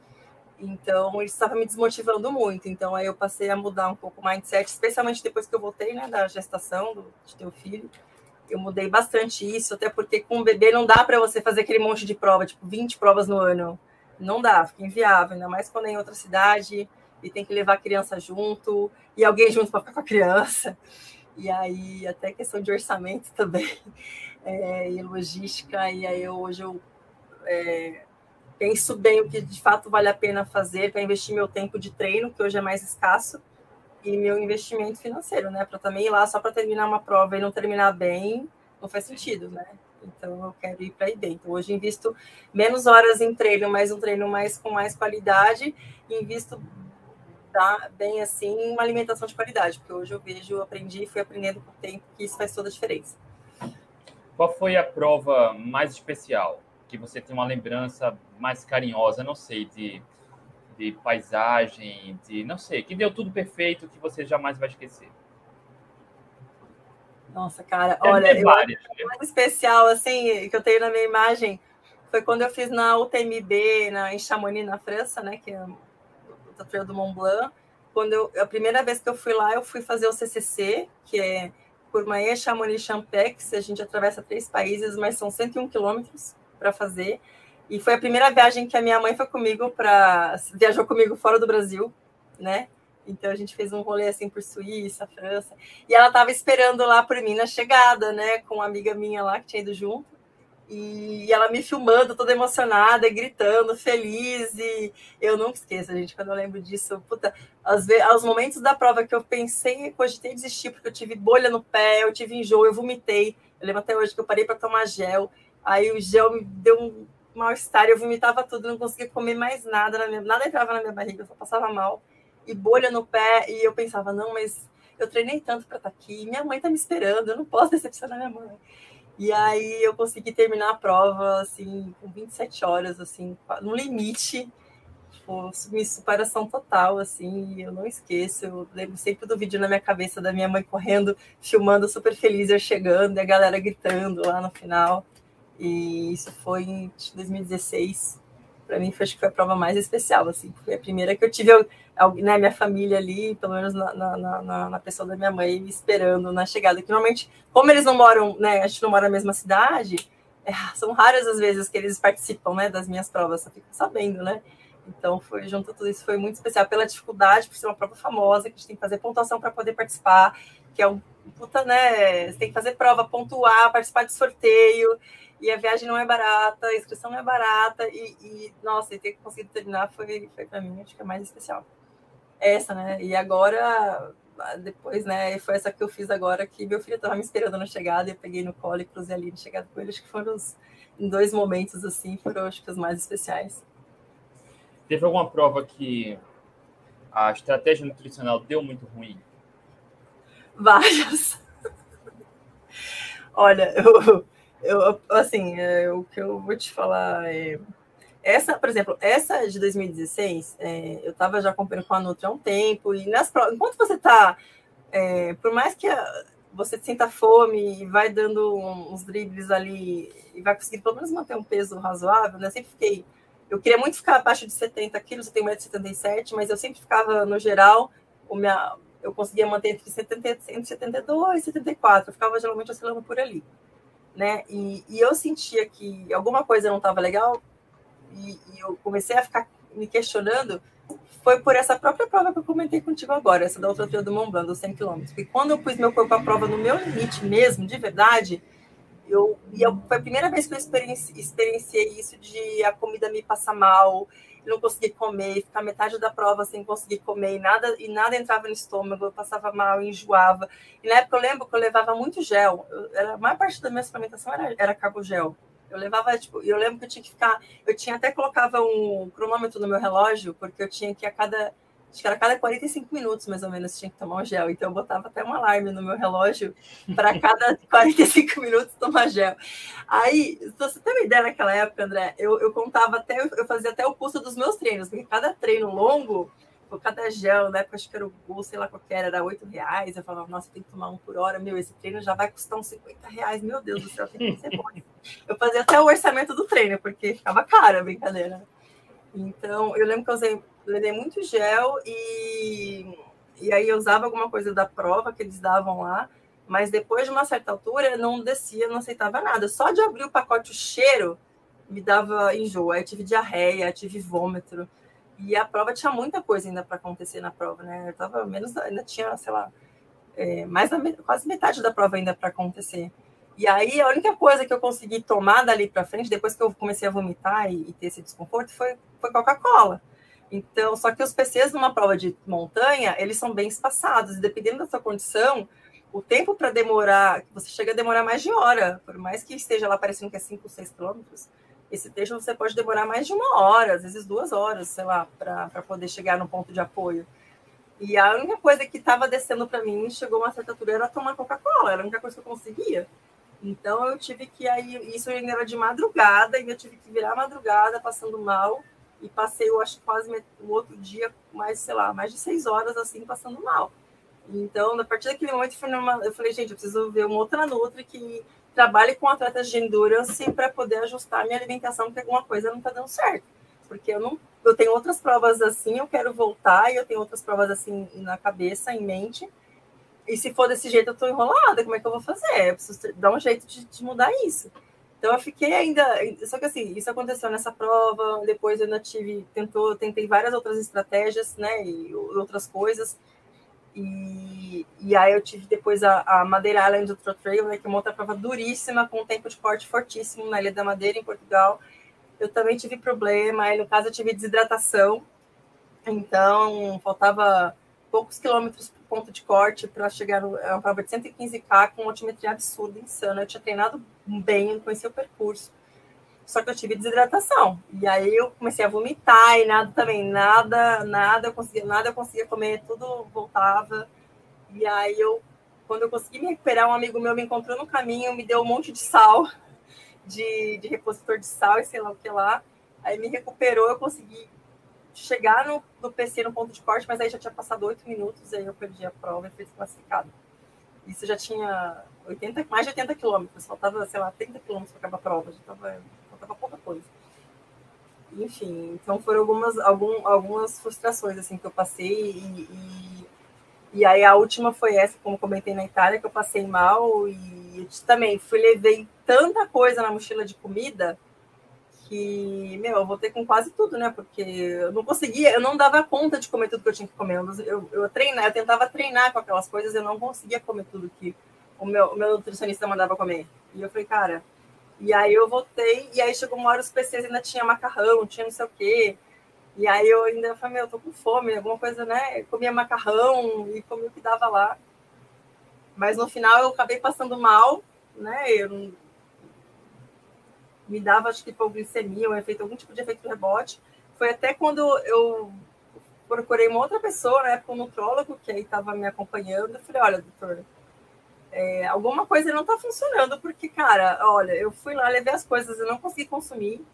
Então, isso estava me desmotivando muito. Então, aí eu passei a mudar um pouco o mindset, especialmente depois que eu voltei, né, da gestação, do, de ter o filho. Eu mudei bastante isso, até porque com o bebê não dá para você fazer aquele monte de prova, tipo 20 provas no ano. Não dá, fica inviável, ainda mais quando é em outra cidade e tem que levar a criança junto e alguém junto para ficar com a criança. E aí, até questão de orçamento também é, e logística, e aí eu, hoje eu é, penso bem o que de fato vale a pena fazer para investir meu tempo de treino, que hoje é mais escasso, e meu investimento financeiro, né? Para também ir lá só para terminar uma prova e não terminar bem, não faz sentido, né? Então eu quero ir para aí dentro. Hoje invisto menos horas em treino, mas um treino mais com mais qualidade, e invisto tá, bem assim uma alimentação de qualidade, porque hoje eu vejo, aprendi e fui aprendendo com o tempo que isso faz toda a diferença. Qual foi a prova mais especial? Que você tem uma lembrança mais carinhosa, não sei, de, de paisagem, de não sei, que deu tudo perfeito que você jamais vai esquecer. Nossa, cara, olha, eu, várias, né? mais especial assim que eu tenho na minha imagem foi quando eu fiz na UTMB, na, em Chamonix, na França, né, que é o Trail do Mont Blanc. Quando eu, a primeira vez que eu fui lá, eu fui fazer o CCC, que é Courmayeur, Chamonix, Champex. A gente atravessa três países, mas são 101 quilômetros para fazer. E foi a primeira viagem que a minha mãe foi comigo para viajou comigo fora do Brasil, né? Então a gente fez um rolê assim por Suíça, França. E ela estava esperando lá por mim na chegada, né, com uma amiga minha lá que tinha ido junto. E ela me filmando, toda emocionada, gritando, feliz. E eu nunca esqueço, gente, quando eu lembro disso. Puta, às vezes, aos momentos da prova que eu pensei, cogitei desistir, porque eu tive bolha no pé, eu tive enjoo, eu vomitei. Eu lembro até hoje que eu parei para tomar gel. Aí o gel me deu um mal-estar, eu vomitava tudo, não conseguia comer mais nada, minha, nada entrava na minha barriga, eu só passava mal. E bolha no pé, e eu pensava, não, mas eu treinei tanto para estar tá aqui, minha mãe está me esperando, eu não posso decepcionar minha mãe. E aí eu consegui terminar a prova, assim, com 27 horas, assim, no limite. Tipo, superação total, assim, eu não esqueço. Eu lembro sempre do vídeo na minha cabeça da minha mãe correndo, filmando super feliz, eu chegando, e a galera gritando lá no final. E isso foi em 2016. para mim foi, acho que foi a prova mais especial, assim, foi a primeira que eu tive, né, minha família ali, pelo menos na, na, na, na, pessoa da minha mãe, me esperando na chegada, que normalmente, como eles não moram, né, a gente não mora na mesma cidade, é, são raras as vezes que eles participam, né, das minhas provas, só fico sabendo, né, então, foi junto a tudo isso, foi muito especial pela dificuldade, por ser uma prova famosa, que a gente tem que fazer pontuação para poder participar, que é um puta, né? Você tem que fazer prova, pontuar, participar de sorteio, e a viagem não é barata, a inscrição não é barata, e, e nossa, e ter conseguido terminar foi, foi para mim, acho que é mais especial. Essa, né? E agora, depois, né? Foi essa que eu fiz agora, que meu filho estava me esperando na chegada, e eu peguei no colo e cruzei ali na chegada com ele. Acho que foram os, em dois momentos, assim, foram acho que os mais especiais. Teve alguma prova que a estratégia nutricional deu muito ruim? Várias. Olha, eu, eu assim, é, o que eu vou te falar é. Essa, por exemplo, essa de 2016, é, eu estava já acompanhando com a Nutri há um tempo, e nas provas, enquanto você está, é, por mais que a, você sinta fome e vai dando uns dribles ali, e vai conseguir pelo menos manter um peso razoável, né? Sempre fiquei eu queria muito ficar abaixo de 70 quilos, eu tenho 1,77m, mas eu sempre ficava, no geral, o minha, eu conseguia manter entre 70, 172 e 74, eu ficava geralmente oscilando por ali. Né? E, e eu sentia que alguma coisa não estava legal, e, e, eu comecei a ficar me questionando, foi por essa própria prova que eu comentei contigo agora, essa da outra trilha do Mont Blanc, dos 100 km. Porque quando eu pus meu corpo à prova no meu limite mesmo, de verdade, eu, e eu, foi a primeira vez que eu experienciei, experienciei isso de a comida me passar mal, não conseguir comer, ficar metade da prova sem conseguir comer, e nada, e nada entrava no estômago, eu passava mal, enjoava. E na época eu lembro que eu levava muito gel, eu, a maior parte da minha suplementação era, era carbogel. Eu levava, tipo, eu lembro que eu tinha que ficar, eu tinha até colocava um cronômetro no meu relógio, porque eu tinha que a cada acho que era cada 45 minutos, mais ou menos, tinha que tomar um gel. Então, eu botava até um alarme no meu relógio para cada 45 minutos tomar gel. Aí, se você tem uma ideia naquela época, André, eu, eu contava até, eu fazia até o custo dos meus treinos, porque cada treino longo, cada gel, na época acho que era o gol, sei lá qual era, era 8 reais. Eu falava, nossa, tem que tomar um por hora. Meu, esse treino já vai custar uns 50 reais. Meu Deus do céu, tem que ser bom. Eu fazia até o orçamento do treino, porque ficava caro a brincadeira. Então, eu lembro que eu usei levei muito gel e, e aí eu usava alguma coisa da prova que eles davam lá, mas depois de uma certa altura não descia, não aceitava nada. Só de abrir o pacote, o cheiro me dava enjoo. Aí tive diarreia, tive vômito. E a prova tinha muita coisa ainda para acontecer na prova, né? Eu tava menos, ainda tinha, sei lá, é, mais da, quase metade da prova ainda para acontecer. E aí a única coisa que eu consegui tomar dali para frente, depois que eu comecei a vomitar e, e ter esse desconforto, foi, foi Coca-Cola. Então, só que os PCs numa prova de montanha, eles são bem espaçados, e dependendo da sua condição, o tempo para demorar, você chega a demorar mais de hora, por mais que esteja lá parecendo que é 5, 6 quilômetros, esse trecho você pode demorar mais de uma hora, às vezes duas horas, sei lá, para poder chegar no ponto de apoio. E a única coisa que estava descendo para mim, chegou uma certa altura, era tomar Coca-Cola, era a única coisa que eu conseguia. Então eu tive que aí, isso ainda era de madrugada, eu tive que virar madrugada, passando mal, e passei, eu acho, quase o outro dia, mais, sei lá, mais de seis horas assim, passando mal. Então, a partir daquele momento, eu falei, gente, eu preciso ver uma outra Nutri que trabalhe com atletas de endurance para poder ajustar a minha alimentação, porque alguma coisa não está dando certo. Porque eu não eu tenho outras provas assim, eu quero voltar, e eu tenho outras provas assim na cabeça, em mente. E se for desse jeito, eu estou enrolada, como é que eu vou fazer? Eu preciso dar um jeito de, de mudar isso. Então eu fiquei ainda, só que assim, isso aconteceu nessa prova, depois eu ainda tive, tentou, tentei várias outras estratégias, né, e outras coisas, e, e aí eu tive depois a, a Madeira Island Ultra Trail, né, que é uma outra prova duríssima, com um tempo de corte fortíssimo na Ilha da Madeira, em Portugal. Eu também tive problema, aí no caso eu tive desidratação, então faltava poucos quilômetros ponto de corte para chegar no, é uma prova de 115K com uma altimetria absurda, insana. Eu tinha treinado bem, conhecia o percurso. Só que eu tive desidratação. E aí eu comecei a vomitar e nada também, nada, nada eu conseguia, nada eu conseguia comer, tudo voltava. E aí eu, quando eu consegui me recuperar, um amigo meu me encontrou no caminho, me deu um monte de sal, de, de repositor de sal e sei lá o que lá. Aí me recuperou, eu consegui chegar no, no PC no ponto de corte, mas aí já tinha passado oito minutos, aí eu perdi a prova e fui desclassificado. Isso já tinha 80, mais de 80 quilômetros, faltava, sei lá, 30 quilômetros para acabar a prova, já tava, faltava pouca coisa. enfim, então foram algumas, algum, algumas frustrações assim que eu passei e, e, e, aí a última foi essa, como comentei na Itália, que eu passei mal e também fui levei tanta coisa na mochila de comida que, meu, eu voltei com quase tudo, né? Porque eu não conseguia, eu não dava conta de comer tudo que eu tinha que comer. Eu, eu, treinar, eu tentava treinar com aquelas coisas, eu não conseguia comer tudo que o meu, o meu nutricionista mandava comer. E eu falei, cara, e aí eu voltei, e aí chegou uma hora os PCs ainda tinha macarrão, tinha não sei o quê. E aí eu ainda falei, meu, eu tô com fome, alguma coisa, né? Eu comia macarrão e comia o que dava lá. Mas no final eu acabei passando mal, né? Eu me dava, acho que hipoglicemia, um efeito, algum tipo de efeito rebote. Foi até quando eu procurei uma outra pessoa, né, um nutrólogo, que aí estava me acompanhando. Eu falei, olha, doutor, é, alguma coisa não está funcionando, porque, cara, olha, eu fui lá, levei as coisas, eu não consegui consumir.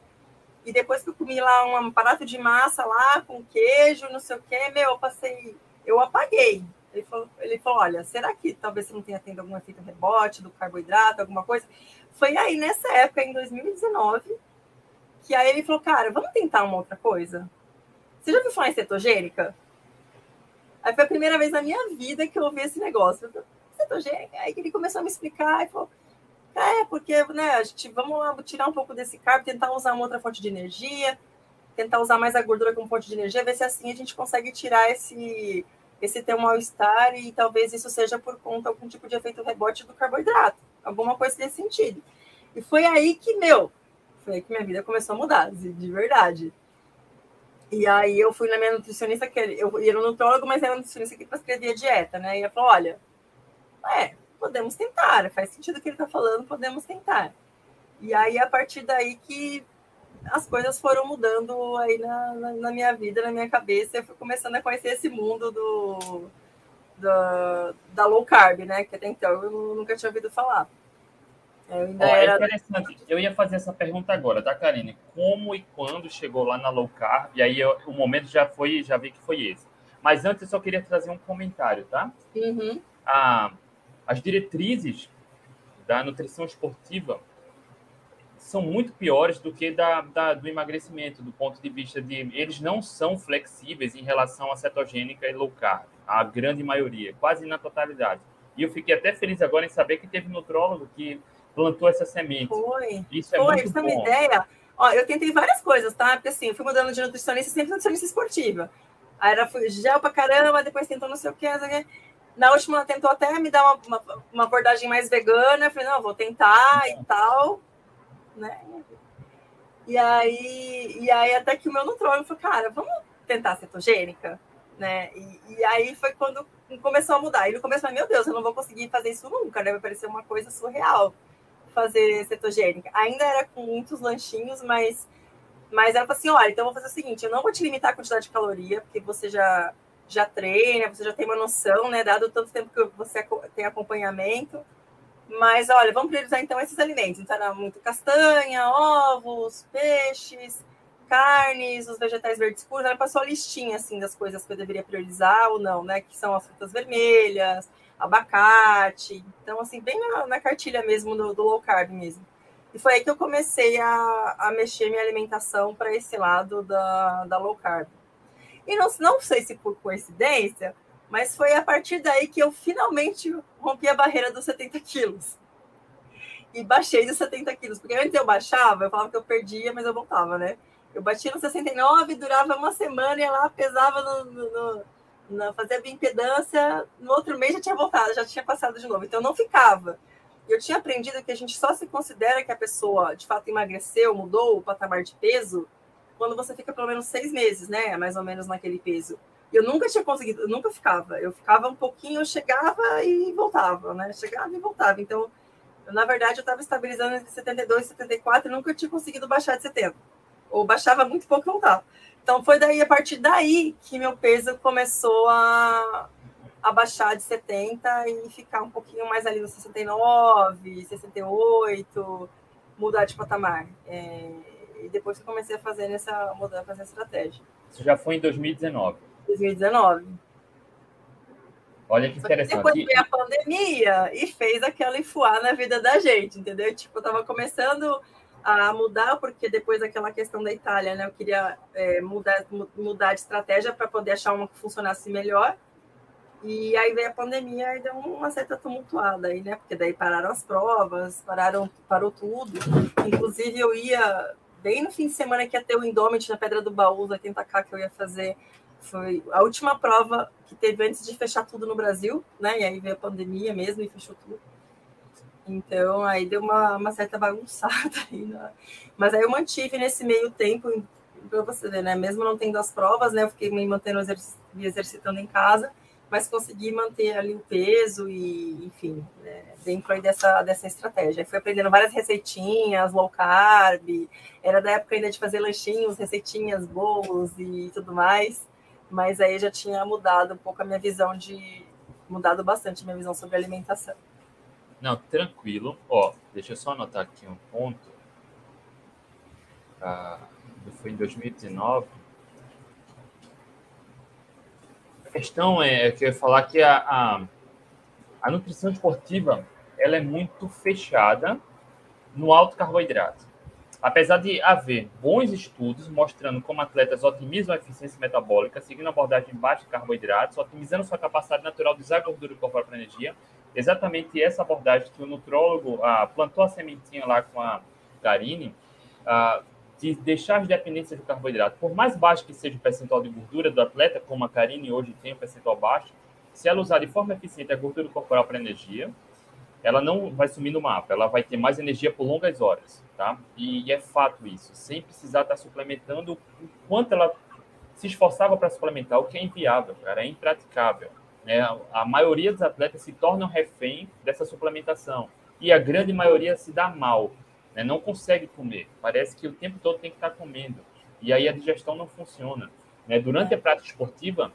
E depois que eu comi lá um aparato de massa lá, com queijo, não sei o quê, meu, eu passei, eu apaguei. Ele falou, ele falou, olha, será que talvez você não tenha tendo algum efeito rebote do carboidrato, alguma coisa? Foi aí, nessa época, em 2019, que aí ele falou, cara, vamos tentar uma outra coisa? Você já ouviu falar em cetogênica? Aí foi a primeira vez na minha vida que eu ouvi esse negócio cetogênica. Aí ele começou a me explicar e falou: é, porque né, a gente vamos tirar um pouco desse carbo, tentar usar uma outra fonte de energia, tentar usar mais a gordura como fonte de energia, ver se assim a gente consegue tirar esse esse teu mal-estar e talvez isso seja por conta algum tipo de efeito rebote do carboidrato, alguma coisa nesse sentido. E foi aí que, meu, foi aí que minha vida começou a mudar, de verdade. E aí eu fui na minha nutricionista, que eu ia no nutrólogo, mas era nutricionista que prescrevia dieta, né? E ela falou, olha, é, podemos tentar, faz sentido o que ele está falando, podemos tentar. E aí, a partir daí que as coisas foram mudando aí na, na, na minha vida, na minha cabeça, eu fui começando a conhecer esse mundo do, da, da low carb, né? Que até então eu nunca tinha ouvido falar. Eu ainda oh, era... É interessante. Eu ia fazer essa pergunta agora, tá, Karine? Como e quando chegou lá na low carb? E aí eu, o momento já foi, já vi que foi esse. Mas antes eu só queria trazer um comentário, tá? Uhum. Ah, as diretrizes da nutrição esportiva são muito piores do que da, da, do emagrecimento, do ponto de vista de eles não são flexíveis em relação à cetogênica e low carb, a grande maioria, quase na totalidade. E eu fiquei até feliz agora em saber que teve nutrólogo que plantou essa semente. Foi. Isso é Foi, muito bom. uma ideia. Ó, eu tentei várias coisas, tá? Porque assim, eu fui mudando de nutricionista, sempre nutricionista esportiva. Aí era gel pra caramba, depois tentou não sei o que. Na última, ela tentou até me dar uma, uma, uma abordagem mais vegana. Eu falei, não, vou tentar e tal. Né? E aí, e aí até que o meu nutrólogo falou, cara, vamos tentar cetogênica? Né? E, e, aí foi quando começou a mudar. Ele começou a meu Deus, eu não vou conseguir fazer isso nunca, né? Vai parecer uma coisa surreal fazer cetogênica. Ainda era com muitos lanchinhos, mas, mas falou assim: olha, então vou fazer o seguinte: eu não vou te limitar a quantidade de caloria, porque você já já treina, você já tem uma noção, né? Dado tanto tempo que você tem acompanhamento. Mas olha, vamos priorizar então esses alimentos. Então, era muito castanha, ovos, peixes, carnes, os vegetais verdes escuros. Ela passou a listinha assim das coisas que eu deveria priorizar ou não, né? Que são as frutas vermelhas, abacate. Então, assim, bem na, na cartilha mesmo do, do, low carb mesmo. E foi aí que eu comecei a, a mexer minha alimentação para esse lado da, da low carb. E não, não sei se por coincidência, mas foi a partir daí que eu finalmente rompi a barreira dos 70 quilos. E baixei dos 70 quilos, porque antes eu baixava, eu falava que eu perdia, mas eu voltava, né? Eu batia no 69, durava uma semana, ia lá, pesava no, no, no, fazia bioimpedância, no outro mês já tinha voltado, já tinha passado de novo, então não ficava. Eu tinha aprendido que a gente só se considera que a pessoa de fato emagreceu, mudou o patamar de peso, quando você fica pelo menos seis meses, né? Mais ou menos naquele peso. Eu nunca tinha conseguido, eu nunca ficava. Eu ficava um pouquinho, eu chegava e voltava, né? Chegava e voltava. Então, eu, na verdade, eu estava estabilizando entre 72 e 74 e nunca tinha conseguido baixar de 70. Ou baixava muito pouco e voltava. Então, foi daí, a partir daí, que meu peso começou a, a baixar de 70 e ficar um pouquinho mais ali no 69, 68, mudar de patamar. É, e depois que comecei a fazer essa mudança, fazer estratégia. Isso já foi em 2019. 2019. Olha que interessante. Depois veio a pandemia e fez aquela enfuar na vida da gente, entendeu? Tipo, eu tava começando a mudar, porque depois daquela questão da Itália, né, eu queria é, mudar, mudar de estratégia para poder achar uma que funcionasse melhor. E aí veio a pandemia e deu uma certa tumultuada aí, né? Porque daí pararam as provas, pararam, parou tudo. Inclusive, eu ia, bem no fim de semana que ia ter o Indomit na Pedra do Baú, 80K que eu ia fazer. Foi a última prova que teve antes de fechar tudo no Brasil, né? E aí veio a pandemia mesmo e fechou tudo. Então, aí deu uma, uma certa bagunçada aí. Né? Mas aí eu mantive nesse meio tempo, para você ver, né? Mesmo não tendo as provas, né? Eu fiquei me mantendo, me exercitando em casa mas consegui manter ali o peso e, enfim, né, dentro dessa, dessa estratégia. Fui aprendendo várias receitinhas, low carb, era da época ainda de fazer lanchinhos, receitinhas, bolos e tudo mais, mas aí já tinha mudado um pouco a minha visão de, mudado bastante a minha visão sobre alimentação. Não, tranquilo. Ó, deixa eu só anotar aqui um ponto. Ah, foi em 2019 questão é que eu ia falar que a, a, a nutrição esportiva ela é muito fechada no alto carboidrato. Apesar de haver bons estudos mostrando como atletas otimizam a eficiência metabólica, seguindo a abordagem de carboidratos, otimizando sua capacidade natural de usar gordura corporal para energia, exatamente essa abordagem que o nutrólogo ah, plantou a sementinha lá com a Karine, ah, de deixar as dependências do carboidrato. Por mais baixo que seja o percentual de gordura do atleta, como a Karine hoje tem um percentual baixo, se ela usar de forma eficiente a gordura corporal para energia, ela não vai sumir no mapa, ela vai ter mais energia por longas horas, tá? E, é fato isso, sem precisar estar suplementando o quanto ela se esforçava para suplementar, o que é inviável, cara, é impraticável. Né? A maioria dos atletas se tornam refém dessa suplementação e a grande maioria se dá mal né? não consegue comer. Parece que o tempo todo tem que estar comendo. E aí a digestão não funciona. Né? Durante a prática esportiva,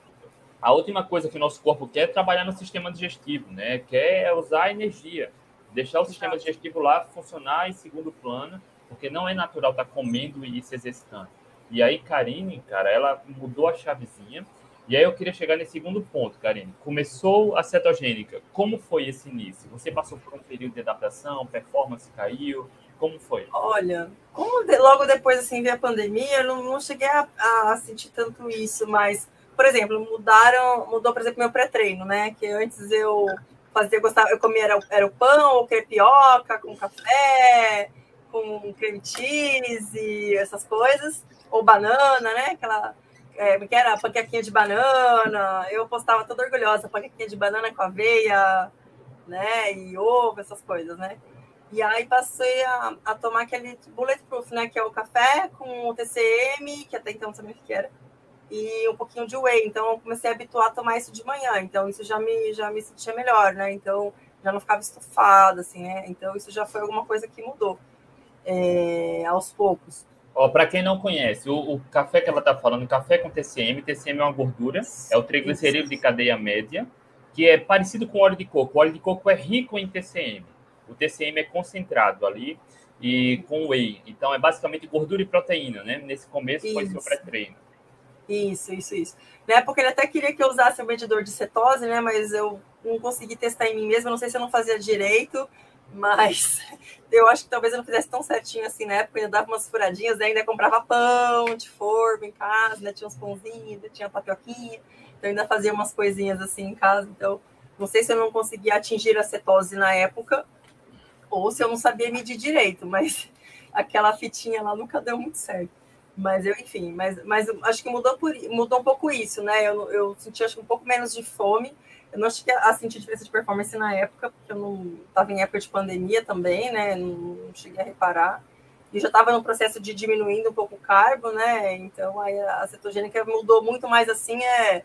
a última coisa que o nosso corpo quer é trabalhar no sistema digestivo, né? quer usar energia, deixar o sistema digestivo lá funcionar em segundo plano, porque não é natural estar comendo e se exercitando. E aí, Karine, cara, ela mudou a chavezinha. E aí eu queria chegar nesse segundo ponto, Karine. Começou a cetogênica. Como foi esse início? Você passou por um período de adaptação, performance caiu? Como foi? Olha, como de, logo depois assim veio a pandemia, eu não, não cheguei a, a, sentir tanto isso, mas, por exemplo, mudaram, mudou, por exemplo, meu pré-treino, né? Que antes eu fazia, gostava, eu comia era, era o pão, ou crepioca, com café, com creme cheese, essas coisas, ou banana, né? Aquela é, que era panquequinha de banana, eu postava toda orgulhosa, panquequinha de banana com aveia, né? E ovo, essas coisas, né? E aí passei a, a tomar aquele bulletproof, né? Que é o café com o TCM, que até então não sabia o que era, e um pouquinho de whey. Então eu comecei a habituar a tomar isso de manhã. Então isso já me, já me sentia melhor, né? Então já não ficava estufada, assim, né? Então isso já foi alguma coisa que mudou é, aos poucos. Ó, para quem não conhece, o, o, café que ela está falando, café com TCM, TCM é uma gordura, é o triglicerídeo de cadeia média, que é parecido com óleo de coco. O óleo de coco é rico em TCM. O TCM é concentrado ali e com whey. Então é basicamente gordura e proteína, né? Nesse começo isso. foi seu pré-treino. Isso, isso, isso. Na época ele até queria que eu usasse o medidor de cetose, né? Mas eu não consegui testar em mim mesmo. Não sei se eu não fazia direito, mas eu acho que talvez eu não fizesse tão certinho assim na época. Eu dava umas furadinhas, ainda comprava pão de forma em casa, né? Tinha uns pãozinhos, tinha tapioquinha. Então ainda fazia umas coisinhas assim em casa. Então não sei se eu não conseguia atingir a cetose na época, ou se eu não sabia medir direito, mas aquela fitinha lá nunca deu muito certo. Mas eu, enfim, mas, mas acho que mudou, por, mudou um pouco isso, né? Eu, eu senti acho um pouco menos de fome. Eu não cheguei a sentir diferença de performance na época, porque eu não estava em época de pandemia também, né? Não, cheguei a reparar. E já estava no processo de diminuindo um pouco o carbo, né? Então a cetogênica mudou muito mais assim, é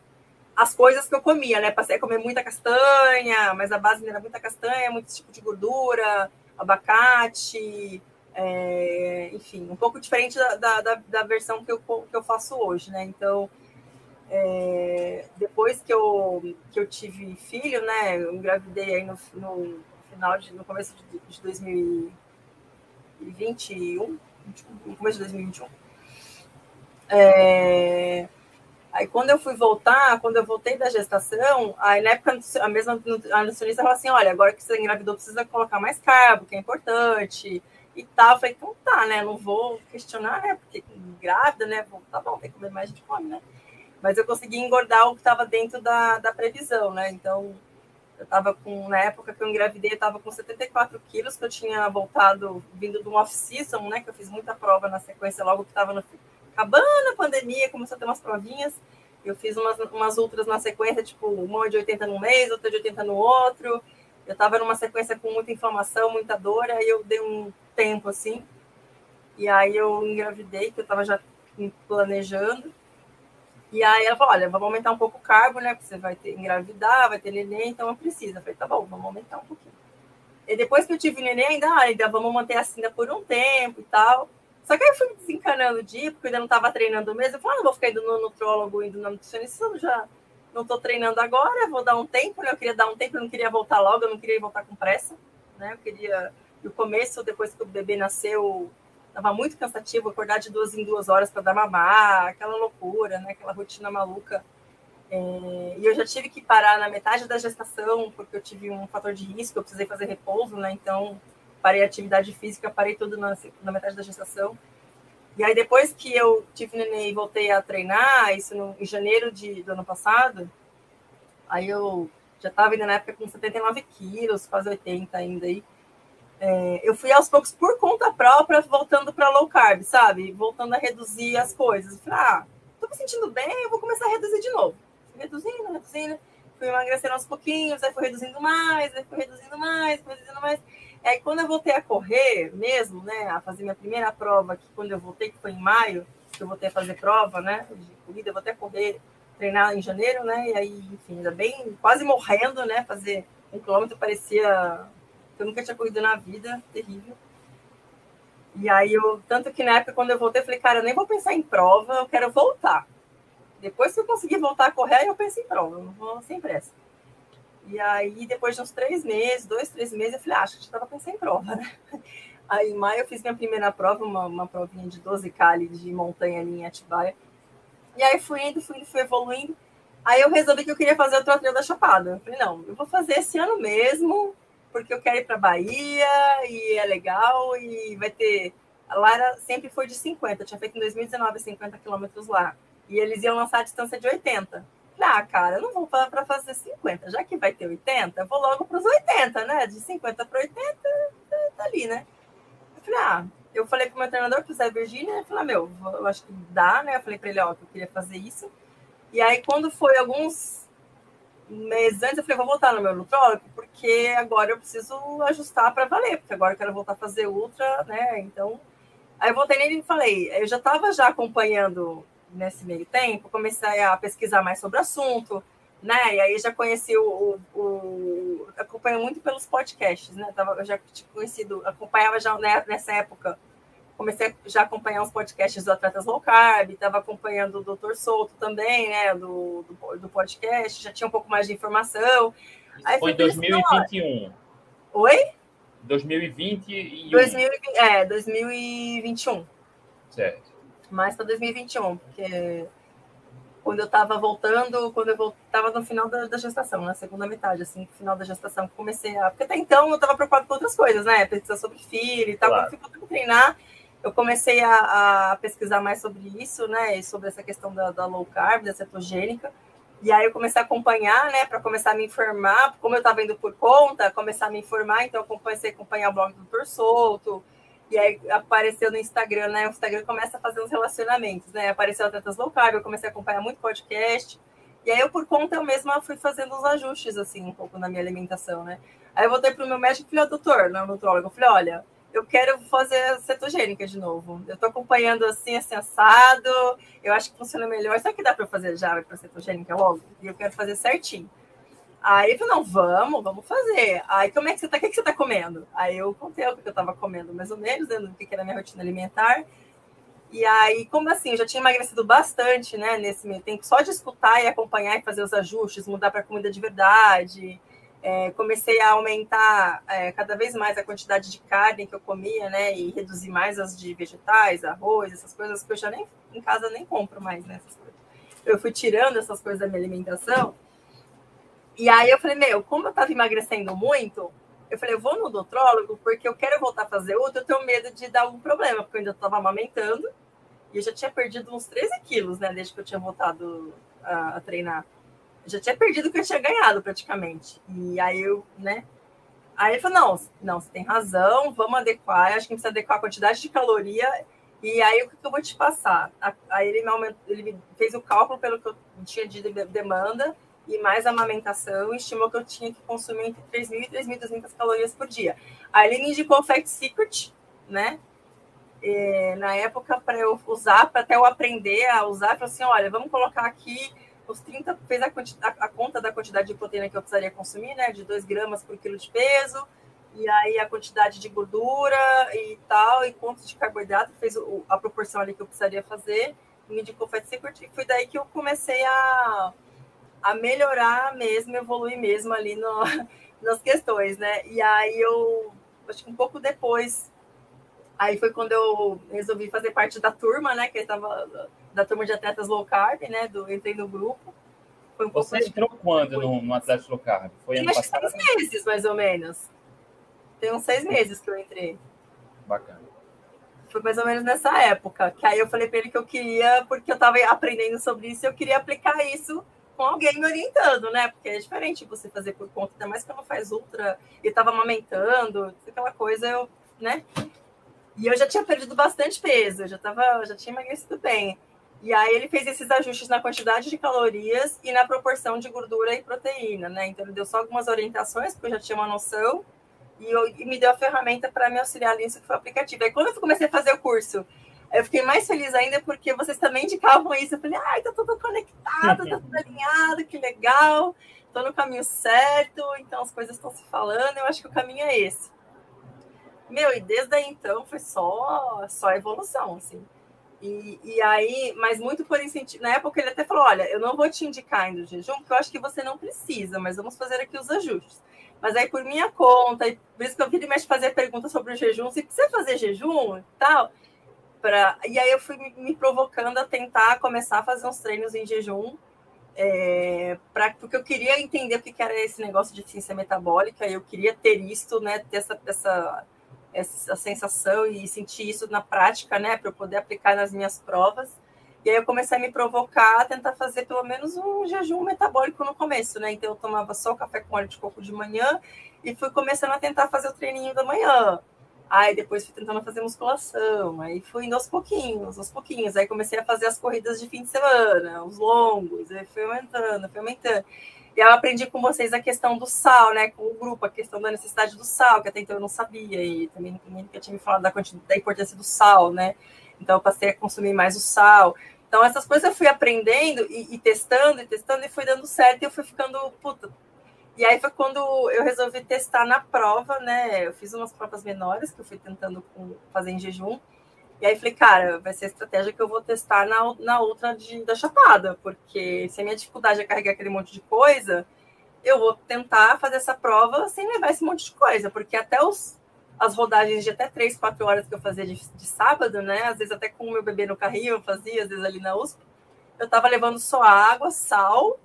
as coisas que eu comia, né? Passei a comer muita castanha, mas a base era muita castanha, muito tipo de gordura, abacate, é, enfim, um pouco diferente da, da, da, versão que eu, que eu faço hoje, né? Então, é, depois que eu, que eu tive filho, né? Eu engravidei aí no, no final de, no começo de, de 2021, no começo de 2021. É, Aí quando eu fui voltar, quando eu voltei da gestação, aí na época a mesma a nutricionista falou assim, olha, agora que você engravidou, precisa colocar mais carbo, que é importante. e tal. Eu falei, então tá, né? Não vou questionar, né? Porque grávida, né? Tá bom, tem que comer mais de come, né? Mas eu consegui engordar o que estava dentro da, da previsão, né? Então, eu estava com, na época que eu engravidei, eu estava com 74 quilos, que eu tinha voltado, vindo de um off-season, né? Que eu fiz muita prova na sequência, logo que estava acabando a pandemia, começou a ter umas provinhas. Eu fiz umas, umas outras na sequência, tipo, uma de 80 num mês, outra de 80 no outro. Eu estava numa sequência com muita inflamação, muita dor, aí eu dei um tempo assim. E aí eu engravidei, que eu estava já planejando. E aí ela falou: olha, vamos aumentar um pouco o carbo, né? Porque você vai ter engravidar, vai ter neném, então eu preciso. Eu falei, tá bom, vamos aumentar um pouquinho. E depois que eu tive neném, ainda, ah, ainda vamos manter assim ainda por um tempo e tal. Só que aí eu fui desencanando de ir, porque eu ainda não estava treinando mesmo. Eu falei, ah, não vou ficar indo no nutrólogo, indo na nutricionista, eu já não estou treinando agora, vou dar um tempo, né? Eu queria dar um tempo, eu não queria voltar logo, eu não queria voltar com pressa, né? Eu queria. No começo, depois que o bebê nasceu, estava muito cansativo acordar de duas em duas horas para dar mamar, aquela loucura, né? Aquela rotina maluca. É, e eu já tive que parar na metade da gestação, porque eu tive um fator de risco, eu precisei fazer repouso, né? Então, parei a atividade física, parei tudo na, na metade da gestação. E aí, depois que eu tive neném e voltei a treinar, isso no, em janeiro de, do ano passado, aí eu já estava ainda na época com 79 quilos, quase 80 ainda aí é, eu fui aos poucos por conta própria voltando para low carb, sabe? Voltando a reduzir as coisas. Falei, ah, tô me sentindo bem, eu vou começar a reduzir de novo. Fui reduzindo, reduzindo, fui emagrecendo aos pouquinhos, aí fui reduzindo mais, aí fui reduzindo mais, fui reduzindo mais. Aí quando eu voltei a correr mesmo, né, a fazer minha primeira prova, que quando eu voltei, que foi em maio, que eu voltei a fazer prova, né, de corrida, eu voltei a correr, treinar em janeiro, né, e aí, enfim, ainda bem, quase morrendo, né, fazer um quilômetro parecia eu nunca tinha corrido na vida, terrível. E aí eu, tanto que na época quando eu voltei, eu falei, cara, eu nem vou pensar em prova, eu quero voltar. Depois que eu conseguir voltar a correr, eu penso em prova, eu não vou sem pressa. E aí, depois de uns três meses, dois, três meses, eu falei, ah, acho que já estava pensando em prova, né? Aí, em maio, eu fiz minha primeira prova, uma, uma provinha de 12 cali de montanha ali em Atibaia. E aí, fui indo, fui indo, fui evoluindo. Aí, eu resolvi que eu queria fazer o Trotrinho da Chapada. Eu falei, não, eu vou fazer esse ano mesmo, porque eu quero ir para Bahia e é legal e vai ter. A Lara sempre foi de 50, tinha feito em 2019 50 quilômetros lá. E eles iam lançar a distância de 80. Ah, cara, eu não vou para fazer 50, já que vai ter 80, eu vou logo para os 80, né? De 50 para 80, tá ali, né? Eu falei, ah, eu falei pro meu treinador, que o Zé Virgínia, ele falou, ah, meu, eu acho que dá, né? Eu falei para ele, ó, que eu queria fazer isso. E aí, quando foi alguns meses antes, eu falei, vou voltar no meu nutrólogo, porque agora eu preciso ajustar para valer, porque agora eu quero voltar a fazer ultra, né? Então, aí eu voltei nele e falei, eu já estava já acompanhando nesse meio tempo, comecei a pesquisar mais sobre o assunto, né? E aí já conheci o, o, o acompanho muito pelos podcasts, né? Tava, eu já tinha conhecido, acompanhava já né, nessa época comecei a já acompanhar os podcasts do Atletas Low Carb, estava acompanhando o Doutor Solto também, né, do, do, do, podcast, já tinha um pouco mais de informação. Aí foi em 2021. Oi? 2021. 2020, é, 2021. Certo. Mais para 2021, porque quando eu estava voltando, quando eu estava no final da, da, gestação, na segunda metade, assim, final da gestação, comecei a. Porque até então eu estava preocupado com outras coisas, né? Pesquisar sobre filho e tal. Claro. Quando eu fui treinar, eu comecei a, a, pesquisar mais sobre isso, né? Sobre essa questão da, da, low carb, da cetogênica. E aí eu comecei a acompanhar, né? Para começar a me informar, como eu estava indo por conta, começar a me informar, então eu comecei a acompanhar o blog do Dr. Solto. E aí apareceu no Instagram, né? O Instagram começa a fazer uns relacionamentos, né? Apareceu Atletas Low Carb, eu comecei a acompanhar muito podcast. E aí eu, por conta, eu mesma fui fazendo uns ajustes, assim, um pouco na minha alimentação, né? Aí eu voltei para o meu médico e falei, doutor, não, nutrólogo, eu falei, olha, eu quero fazer cetogênica de novo. Eu estou acompanhando assim, assim, assado. Eu acho que funciona melhor. Será que dá para fazer já para cetogênica logo? E eu quero fazer certinho. Aí ele falou, não, vamos, vamos fazer. Aí como é que você tá? O que, que você tá comendo? Aí eu contei o que eu estava comendo, mais ou menos, dentro do que era a minha rotina alimentar. E aí, como assim, eu já tinha emagrecido bastante, né, nesse meio tempo, só de escutar e acompanhar e fazer os ajustes, mudar para comida de verdade, é, comecei a aumentar é, cada vez mais a quantidade de carne que eu comia, né? E reduzir mais as de vegetais, arroz, essas coisas que eu já nem em casa nem compro mais, né? Eu fui tirando essas coisas da minha alimentação. E aí eu falei, meu, como eu estava emagrecendo muito, Eu falei, eu vou no odontólogo porque eu quero voltar a fazer outro, eu tenho medo de dar algum problema, porque eu ainda estava amamentando e eu já tinha perdido uns 13 quilos, né, desde que eu tinha voltado a, a treinar. Já tinha perdido o que eu tinha ganhado praticamente. E aí eu, né, Aí ele falou: não, não, você tem razão, vamos adequar. Acho que precisa adequar a quantidade de caloria. E aí, o que eu vou te passar? Aí ele me, aumentou, ele me fez o cálculo pelo que eu tinha de demanda e mais amamentação, estimou que eu tinha que consumir entre 3.000 e 3.200 calorias por dia. Aí ele me indicou o Fat Secret, né? E, na época, para eu usar, para até eu aprender a usar, falou assim: olha, vamos colocar aqui os 30, fez a, a, conta da quantidade de proteína que eu precisaria consumir, né? De 2 gramas por quilo de peso, e aí a quantidade de gordura e tal, e quanto de carboidrato, fez o, a proporção ali que eu precisaria fazer, me indicou Fat Secret, e foi daí que eu comecei a, a melhorar mesmo, evoluir mesmo ali no, nas questões, né? E aí eu, acho que um pouco depois, aí foi quando eu resolvi fazer parte da turma, né? Que estava da turma de atletas low carb, né? Do, entrei no grupo. Foi um Você entrou quando no, no Atlético Low Carb? Foi ano passado? seis meses, mais ou menos. Tem uns seis meses que eu entrei. Bacana. Foi mais ou menos nessa época. Que aí eu falei para ele que eu queria, porque eu estava aprendendo sobre isso, eu queria aplicar isso com alguém me orientando, né? Porque é diferente você fazer por conta, ainda mais quando faz ultra e estava amamentando, aquela coisa, eu, né? E eu já tinha perdido bastante peso, eu já tava, já tinha emagrecido bem. E aí ele fez esses ajustes na quantidade de calorias e na proporção de gordura e proteína, né? Então ele deu só algumas orientações, porque eu já tinha uma noção, e, eu, e me deu a ferramenta para me auxiliar nisso, que foi o aplicativo. Aí quando eu comecei a fazer o curso, eu fiquei mais feliz ainda porque vocês também indicavam isso. Eu falei, ai, tá tudo conectado, tá tudo alinhado, que legal, tô no caminho certo, então as coisas estão se falando, eu acho que o caminho é esse. Meu, e desde aí então foi só, só evolução, assim. E, e aí, mas muito por incentivo. Na época ele até falou: olha, eu não vou te indicar indo jejum, porque eu acho que você não precisa, mas vamos fazer aqui os ajustes. Mas aí, por minha conta, e por isso que eu vim mexe fazer perguntas sobre o jejum, se precisa fazer jejum e tal. Pra... E aí eu fui me provocando a tentar começar a fazer uns treinos em jejum, é, pra... porque eu queria entender o que era esse negócio de ciência metabólica, eu queria ter isto, né, ter essa, essa essa sensação e sentir isso na prática, né, para eu poder aplicar nas minhas provas. E aí eu comecei a me provocar a tentar fazer pelo menos um jejum metabólico no começo, né? Então eu tomava só café com óleo de coco de manhã e fui começando a tentar fazer o treininho da manhã. Aí depois fui tentando fazer musculação, aí fui indo aos pouquinhos, aos pouquinhos. Aí comecei a fazer as corridas de fim de semana, os longos, aí fui aumentando, fui aumentando. E eu aprendi com vocês a questão do sal, né? Com o grupo, a questão da necessidade do sal, que até então eu não sabia, e também nunca tinha me falado da, da importância do sal, né? Então eu passei a consumir mais o sal. Então, essas coisas eu fui aprendendo e, e, testando, e testando, e foi dando certo, e eu fui ficando, puta. E aí foi quando eu resolvi testar na prova, né? Eu fiz umas provas menores que eu fui tentando fazer em jejum. E aí falei, cara, vai ser a estratégia que eu vou testar na, na outra de, da Chapada, porque se a minha dificuldade é carregar aquele monte de coisa, eu vou tentar fazer essa prova sem levar esse monte de coisa, porque até os, as rodagens de até 3, 4 horas que eu fazia de, de sábado, né? Às vezes até com o meu bebê no carrinho eu fazia, às vezes ali na USP, eu tava levando só água, sal,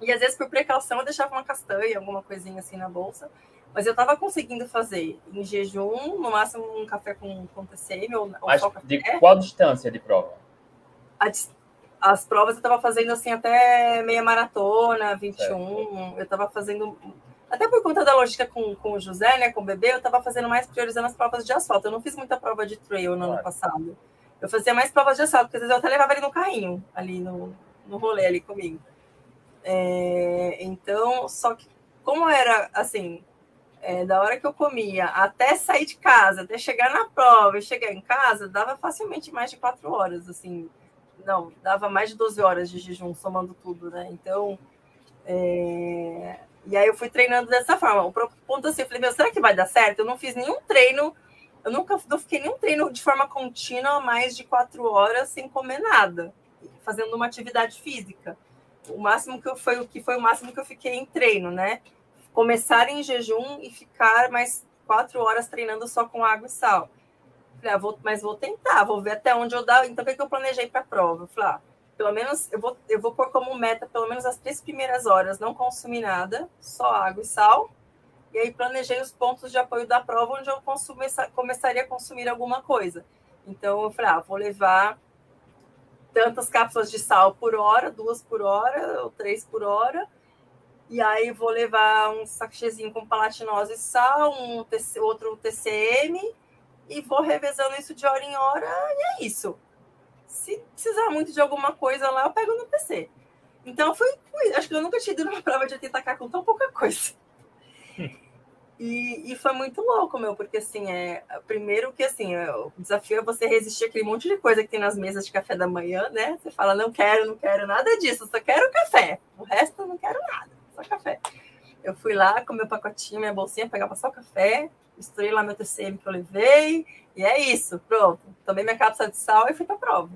e às vezes por precaução eu deixava uma castanha, alguma coisinha assim na bolsa, mas eu estava conseguindo fazer em jejum, no máximo um café com, com TCM ou, ou só café. De qual distância de prova? As, as provas eu estava fazendo assim até meia maratona, 21. Certo. Eu estava fazendo. Até por conta da lógica com, com o José, né, com o bebê, eu estava fazendo mais priorizando as provas de asfalto. Eu não fiz muita prova de trail no claro. ano passado. Eu fazia mais provas de asfalto, porque às vezes eu até levava ele no carrinho, ali no, no rolê ali comigo. É, então, só que como era assim, é, da hora que eu comia até sair de casa, até chegar na prova e chegar em casa, dava facilmente mais de quatro horas, assim. Não, dava mais de 12 horas de jejum, somando tudo, né? Então, é... e aí eu fui treinando dessa forma. O ponto assim, eu falei, meu, será que vai dar certo? Eu não fiz nenhum treino, eu nunca não fiquei nenhum treino de forma contínua mais de quatro horas sem comer nada, fazendo uma atividade física. O máximo que eu foi o que foi o máximo que eu fiquei em treino, né? Começar em jejum e ficar mais quatro horas treinando só com água e sal. Falei, ah, vou, mas vou tentar, vou ver até onde eu dá. Então, o que, é que eu planejei para a prova? Falei, ah, pelo menos eu vou, eu vou pôr como meta, pelo menos as três primeiras horas, não consumir nada, só água e sal. e aí planejei os pontos de apoio da prova onde eu começaria a consumir alguma coisa. Então eu falei, ah, vou levar tantas cápsulas de sal por hora, duas por hora ou três por hora, e aí vou levar um sachêzinho com palatinose e sal, um TC, outro TCM, e vou revezando isso de hora em hora, e é isso. Se precisar muito de alguma coisa lá, eu pego no PC. Então, fui, fui acho que eu nunca tinha ido numa prova de 80K com tão pouca coisa. E, e, foi muito louco, meu, porque assim, é, primeiro que assim, é, o desafio é você resistir aquele monte de coisa que tem nas mesas de café da manhã, né? Você fala, não quero, não quero nada disso, só quero café. O resto eu não quero nada, só café. Eu fui lá com meu pacotinho, minha bolsinha, pegava só café, misturei lá meu TCM que eu levei, e é isso, pronto. Tomei minha cápsula de sal e fui pra prova.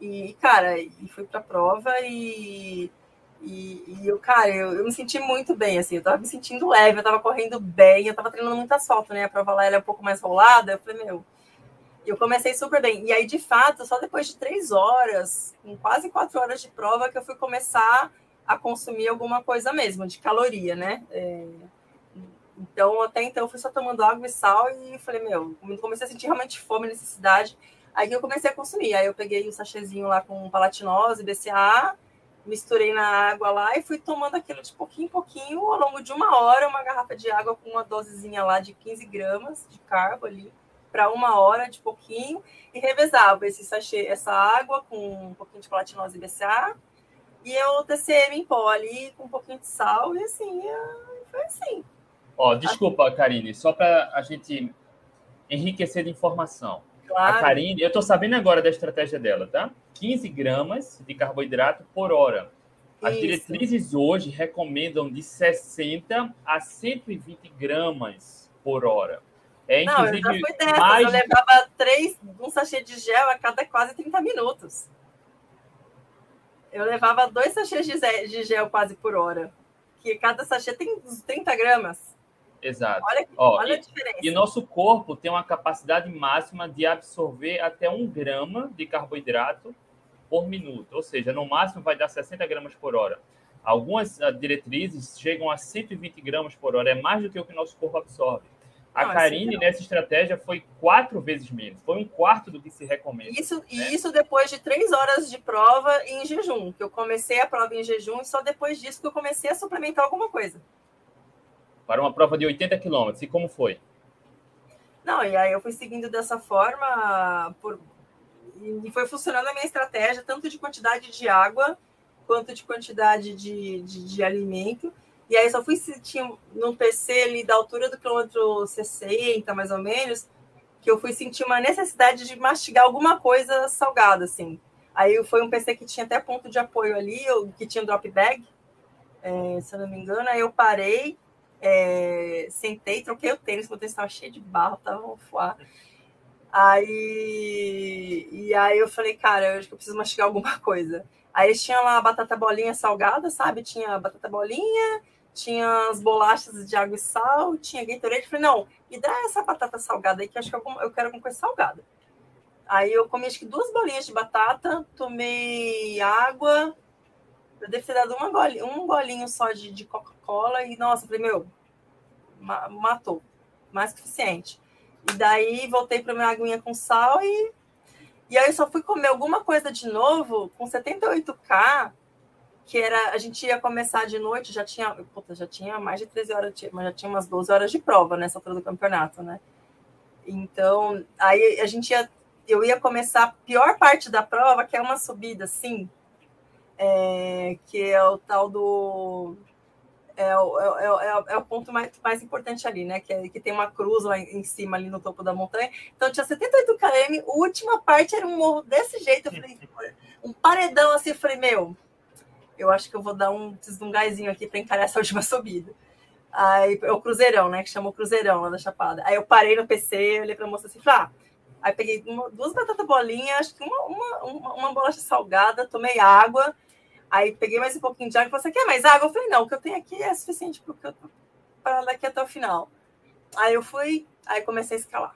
E, cara, e fui pra prova e e, e eu, cara, eu, eu, me senti muito bem, assim, eu tava me sentindo leve, eu tava correndo bem, eu tava treinando muito asfalto, né? A prova lá ela é um pouco mais rolada, eu falei, meu. Eu comecei super bem. E aí, de fato, só depois de três horas, com quase quatro horas de prova, que eu fui começar a consumir alguma coisa mesmo, de caloria, né? É... Então, até então, eu fui só tomando água e sal e falei, meu, comecei a sentir realmente fome, necessidade. Aí eu comecei a consumir. Aí eu peguei um sachêzinho lá com palatinose, BCA, misturei na água lá e fui tomando aquilo de pouquinho em pouquinho ao longo de uma hora, uma garrafa de água com uma dosezinha lá de 15 gramas de carbo ali para uma hora de pouquinho e revezava esse sachê, essa água com um pouquinho de platinose BCA e o TCM em pó ali com um pouquinho de sal e assim, foi assim. Ó, desculpa, Karine, só para a gente enriquecer de informação. Claro. A Karine, eu estou sabendo agora da estratégia dela, tá? 15 gramas de carboidrato por hora. As Isso. diretrizes hoje recomendam de 60 a 120 gramas por hora. É, Não, eu já fui dessas. Mais... Eu levava três, um sachê de gel a cada quase 30 minutos. Eu levava dois sachês de gel quase por hora. Que cada sachê tem 30 gramas. Exato. Olha, Ó, olha e, a diferença. E nosso corpo tem uma capacidade máxima de absorver até um grama de carboidrato por minuto. Ou seja, no máximo vai dar 60 gramas por hora. Algumas uh, diretrizes chegam a 120 gramas por hora. É mais do que o que nosso corpo absorve. A não, Karine, nessa estratégia, foi quatro vezes menos. Foi um quarto do que se recomenda. Isso, né? E isso depois de três horas de prova em jejum. Que eu comecei a prova em jejum e só depois disso que eu comecei a suplementar alguma coisa para uma prova de 80 quilômetros. E como foi? Não, e aí eu fui seguindo dessa forma por... e foi funcionando a minha estratégia, tanto de quantidade de água quanto de quantidade de, de, de alimento. E aí só fui sentir no PC ali da altura do quilômetro 60, mais ou menos, que eu fui sentir uma necessidade de mastigar alguma coisa salgada, assim. Aí foi um PC que tinha até ponto de apoio ali, que tinha drop bag, é, se eu não me engano. Aí eu parei, é, sentei, troquei o tênis, o tênis estava cheio de barro, estava um fuá. Aí, e aí eu falei, cara, eu acho que eu preciso mastigar alguma coisa. Aí eles tinham lá batata bolinha salgada, sabe? Tinha batata bolinha, tinha as bolachas de água e sal, tinha Gatorade. Falei, não, me dá essa batata salgada aí, que acho que eu, eu quero alguma coisa salgada. Aí eu comi acho que duas bolinhas de batata, tomei água, eu devo ter dado uma golinha, um golinho só de, de Coca-Cola e, nossa, falei, meu, ma matou. Mais que suficiente. E daí voltei para minha aguinha com sal e. E aí eu só fui comer alguma coisa de novo com 78K, que era. A gente ia começar de noite, já tinha. Puta, já tinha mais de 13 horas, mas já tinha umas 12 horas de prova nessa altura do campeonato, né? Então, aí a gente ia. Eu ia começar a pior parte da prova, que é uma subida assim, é, que é o tal do. É o, é, é, é o ponto mais, mais importante ali, né? Que, é, que tem uma cruz lá em cima, ali no topo da montanha. Então tinha 78 km, a última parte era um morro desse jeito. Eu falei, um paredão assim, eu falei, meu, eu acho que eu vou dar um, um gásinho aqui para encarar essa última subida. Aí é o Cruzeirão, né? Que chamou Cruzeirão lá da Chapada. Aí eu parei no PC, olhei a moça assim, falei, ah, Aí peguei uma, duas batatas bolinhas, acho que uma, uma, uma, uma bolacha salgada, tomei água, Aí peguei mais um pouquinho de água e você quer mais água? Eu falei, não, o que eu tenho aqui é suficiente para daqui até o final. Aí eu fui, aí comecei a escalar.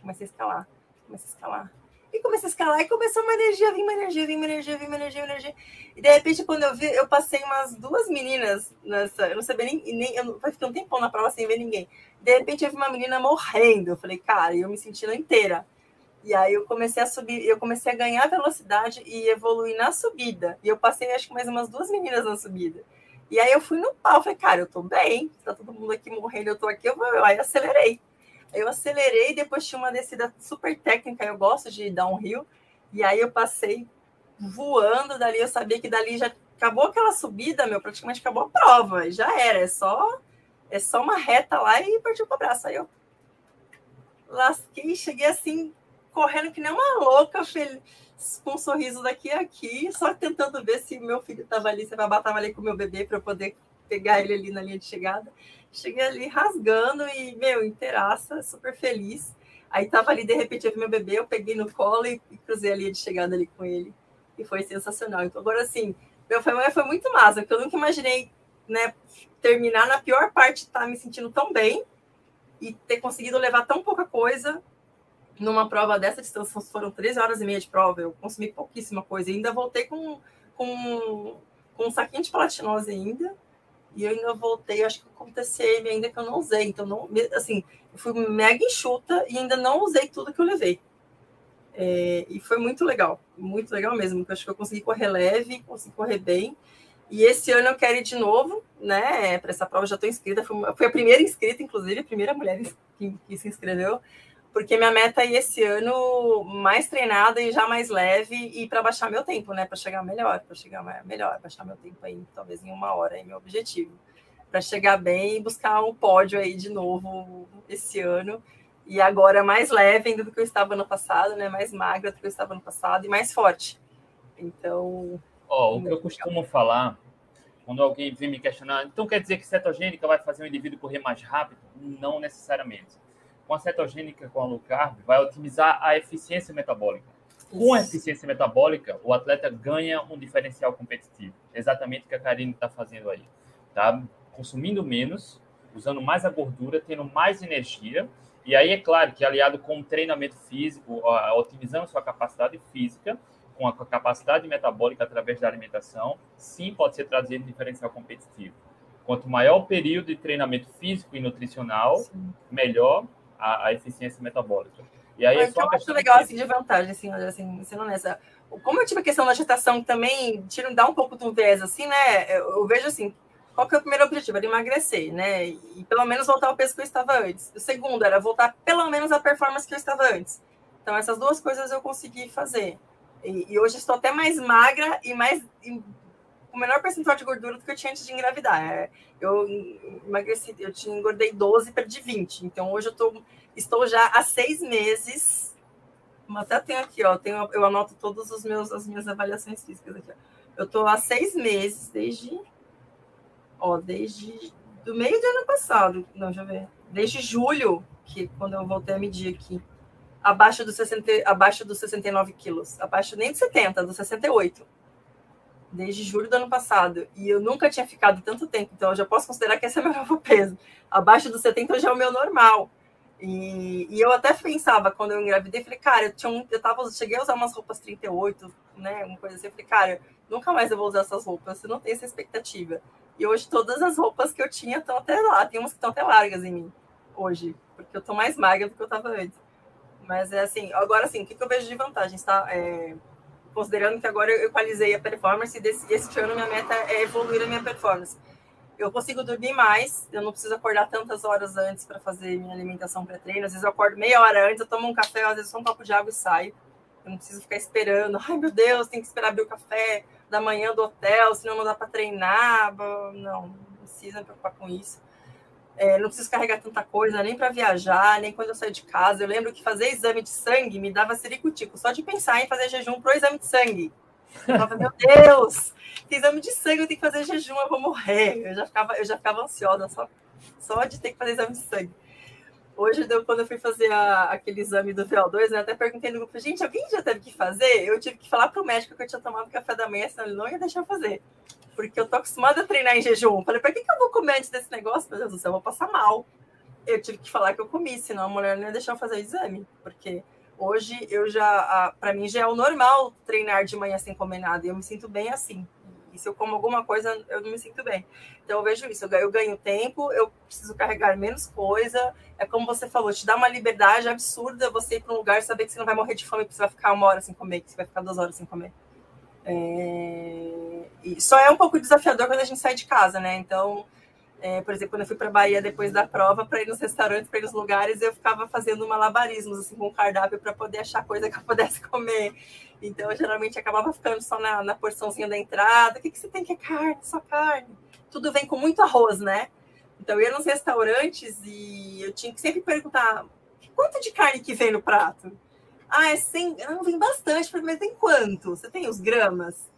Comecei a escalar, comecei a escalar. E comecei a escalar e começou uma energia, vinha uma energia, vinha uma energia, vinha uma energia, uma energia. E de repente, quando eu vi, eu passei umas duas meninas nessa. Eu não sabia nem. nem eu vai ficar um tempão na prova sem ver ninguém. De repente, eu vi uma menina morrendo. Eu falei, cara, e eu me sentindo inteira. E aí eu comecei a subir, eu comecei a ganhar velocidade e evoluir na subida. E eu passei, acho que mais umas duas meninas na subida. E aí eu fui no pau, falei, cara, eu tô bem, tá todo mundo aqui morrendo, eu tô aqui, eu vou. Aí acelerei. Eu acelerei, depois tinha uma descida super técnica, eu gosto de dar um rio, e aí eu passei voando dali, eu sabia que dali já acabou aquela subida, meu, praticamente acabou a prova, já era, é só é só uma reta lá e partiu para o braço. Aí eu lasquei, cheguei assim, correndo que nem uma louca, feliz, com um sorriso daqui e aqui, só tentando ver se meu filho estava ali, se a babá estava ali com o meu bebê para eu poder pegar ele ali na linha de chegada. Cheguei ali rasgando e, meu, inteiraça, super feliz. Aí tava ali, de repente, eu vi meu bebê, eu peguei no colo e, e cruzei a linha de chegada ali com ele. E foi sensacional. Então, agora, assim, meu foi, foi muito massa, porque eu nunca imaginei, né, terminar na pior parte, estar tá me sentindo tão bem e ter conseguido levar tão pouca coisa numa prova dessa distância. Foram 13 horas e meia de prova, eu consumi pouquíssima coisa. E ainda voltei com, com, com um saquinho de platinose ainda e eu ainda voltei, acho que com TCM ainda que eu não usei. Então, não, assim, eu fui mega enxuta e ainda não usei tudo que eu levei. É, e foi muito legal, muito legal mesmo, porque acho que eu consegui correr leve, consegui correr bem. E esse ano eu quero ir de novo, né? Para essa prova já estou inscrita. Fui, fui, a primeira inscrita, inclusive, a primeira mulher que, que se inscreveu porque minha meta é esse ano mais treinada e já mais leve e para baixar meu tempo, né? Para chegar melhor, para chegar melhor, baixar meu tempo aí, talvez em uma hora, é meu objetivo. Para chegar bem e buscar um pódio aí de novo esse ano. E agora mais leve ainda do que eu estava no passado, né? Mais magra do que eu estava no passado e mais forte. Então. Ó, oh, o que eu costumo falar, quando alguém vem me questionar, então quer dizer que cetogênica vai fazer o indivíduo correr mais rápido? Não necessariamente com a cetogênica com a low carb, vai otimizar a eficiência metabólica. Com a eficiência metabólica, o atleta ganha um diferencial competitivo. Exatamente o que a Karine está fazendo aí. Tá consumindo menos, usando mais a gordura, tendo mais energia. E aí, é claro que aliado com o treinamento físico, otimizando sua capacidade física, com a capacidade metabólica através da alimentação, sim, pode ser trazido diferencial competitivo. Quanto maior o período de treinamento físico e nutricional, sim. melhor a, a eficiência metabólica. E aí é só eu acho legal, assim, de vantagem, assim, assim, sendo nessa. Como eu tive a questão da agitação também, tira, dá um pouco do viés, assim, né? Eu, eu, vejo assim, qual que é o primeiro objetivo? Era emagrecer, né? E pelo menos voltar ao peso que eu estava antes. O segundo era voltar pelo menos à performance que eu estava antes. Então, essas duas coisas eu consegui fazer. E, e hoje estou até mais magra e mais o menor percentual de gordura do que eu tinha antes de engravidar. É, eu emagreci, eu tinha engordei 12 perdi 20. Então hoje eu tô, estou já há seis meses. Até tenho aqui, ó, tenho, eu anoto todas os meus, as minhas avaliações físicas aqui. Ó. Eu estou há seis meses, desde. Ó, desde. Do meio do ano passado. Não, deixa eu ver. Desde julho, que quando eu voltei a medir aqui. Abaixo dos, 60, abaixo dos 69 quilos. Abaixo nem de 70, dos 68 desde julho do ano passado. E eu nunca tinha ficado tanto tempo, então eu já posso considerar que esse é meu novo peso. Abaixo dos 70 já é o meu normal. E, e eu até pensava, quando eu engravidei, falei, cara, eu, tinha um, eu tava, cheguei a usar umas roupas 38, né? Uma coisa assim, eu falei, cara, nunca mais eu vou usar essas roupas, você não tem essa expectativa. E hoje todas as roupas que eu tinha estão até lá, tem umas que estão até largas em mim, hoje, porque eu tô mais magra do que eu tava antes. Mas é assim, agora assim, o que, que eu vejo de vantagens, tá? É, considerando que agora eu equalizei a performance e desse, esse ano minha meta é evoluir a minha performance. Eu consigo dormir mais, eu não preciso acordar tantas horas antes para fazer minha alimentação pré-treino. Às vezes eu acordo meia hora antes, eu tomo um café, às vezes só um copo de água e saio. Eu não preciso ficar esperando. Ai, meu Deus, tem que esperar abrir o café da manhã do hotel, senão não dá para treinar. Não, não precisa me preocupar com isso. É, não preciso carregar tanta coisa, nem para viajar, nem quando eu saio de casa. Eu lembro que fazer exame de sangue me dava sericutico, só de pensar em fazer jejum pro exame de sangue. Eu falava, meu Deus, que exame de sangue eu tenho que fazer jejum, eu vou morrer. Eu já ficava, eu já ficava ansiosa só, só de ter que fazer exame de sangue. Hoje, quando eu fui fazer a, aquele exame do VO2, né, até perguntei no grupo, gente, alguém já teve que fazer? Eu tive que falar para o médico que eu tinha tomado café da manhã, senão ele não ia deixar eu fazer porque eu tô acostumada a treinar em jejum. Falei, para que, que eu vou comer antes desse negócio? Meu Deus do céu, eu vou passar mal. Eu tive que falar que eu comi, senão a mulher não ia deixar eu fazer o exame, porque Hoje eu já, para mim já é o normal treinar de manhã sem comer nada, e eu me sinto bem assim. E se eu como alguma coisa, eu não me sinto bem. Então eu vejo isso, eu ganho, tempo, eu preciso carregar menos coisa. É como você falou, te dá uma liberdade absurda você ir para um lugar e saber que você não vai morrer de fome, que você vai ficar uma hora sem comer, que você vai ficar duas horas sem comer. É... E só é um pouco desafiador quando a gente sai de casa, né? Então, é, por exemplo, quando eu fui para Bahia depois da prova, para ir nos restaurantes, para ir nos lugares, eu ficava fazendo malabarismos assim, com cardápio para poder achar coisa que eu pudesse comer. Então, eu geralmente acabava ficando só na, na porçãozinha da entrada. O que, que você tem que é carne? Só carne. Tudo vem com muito arroz, né? Então, eu ia nos restaurantes e eu tinha que sempre perguntar quanto de carne que vem no prato? Ah, é 100... Não, vem bastante. Mas tem quanto? Você tem os gramas?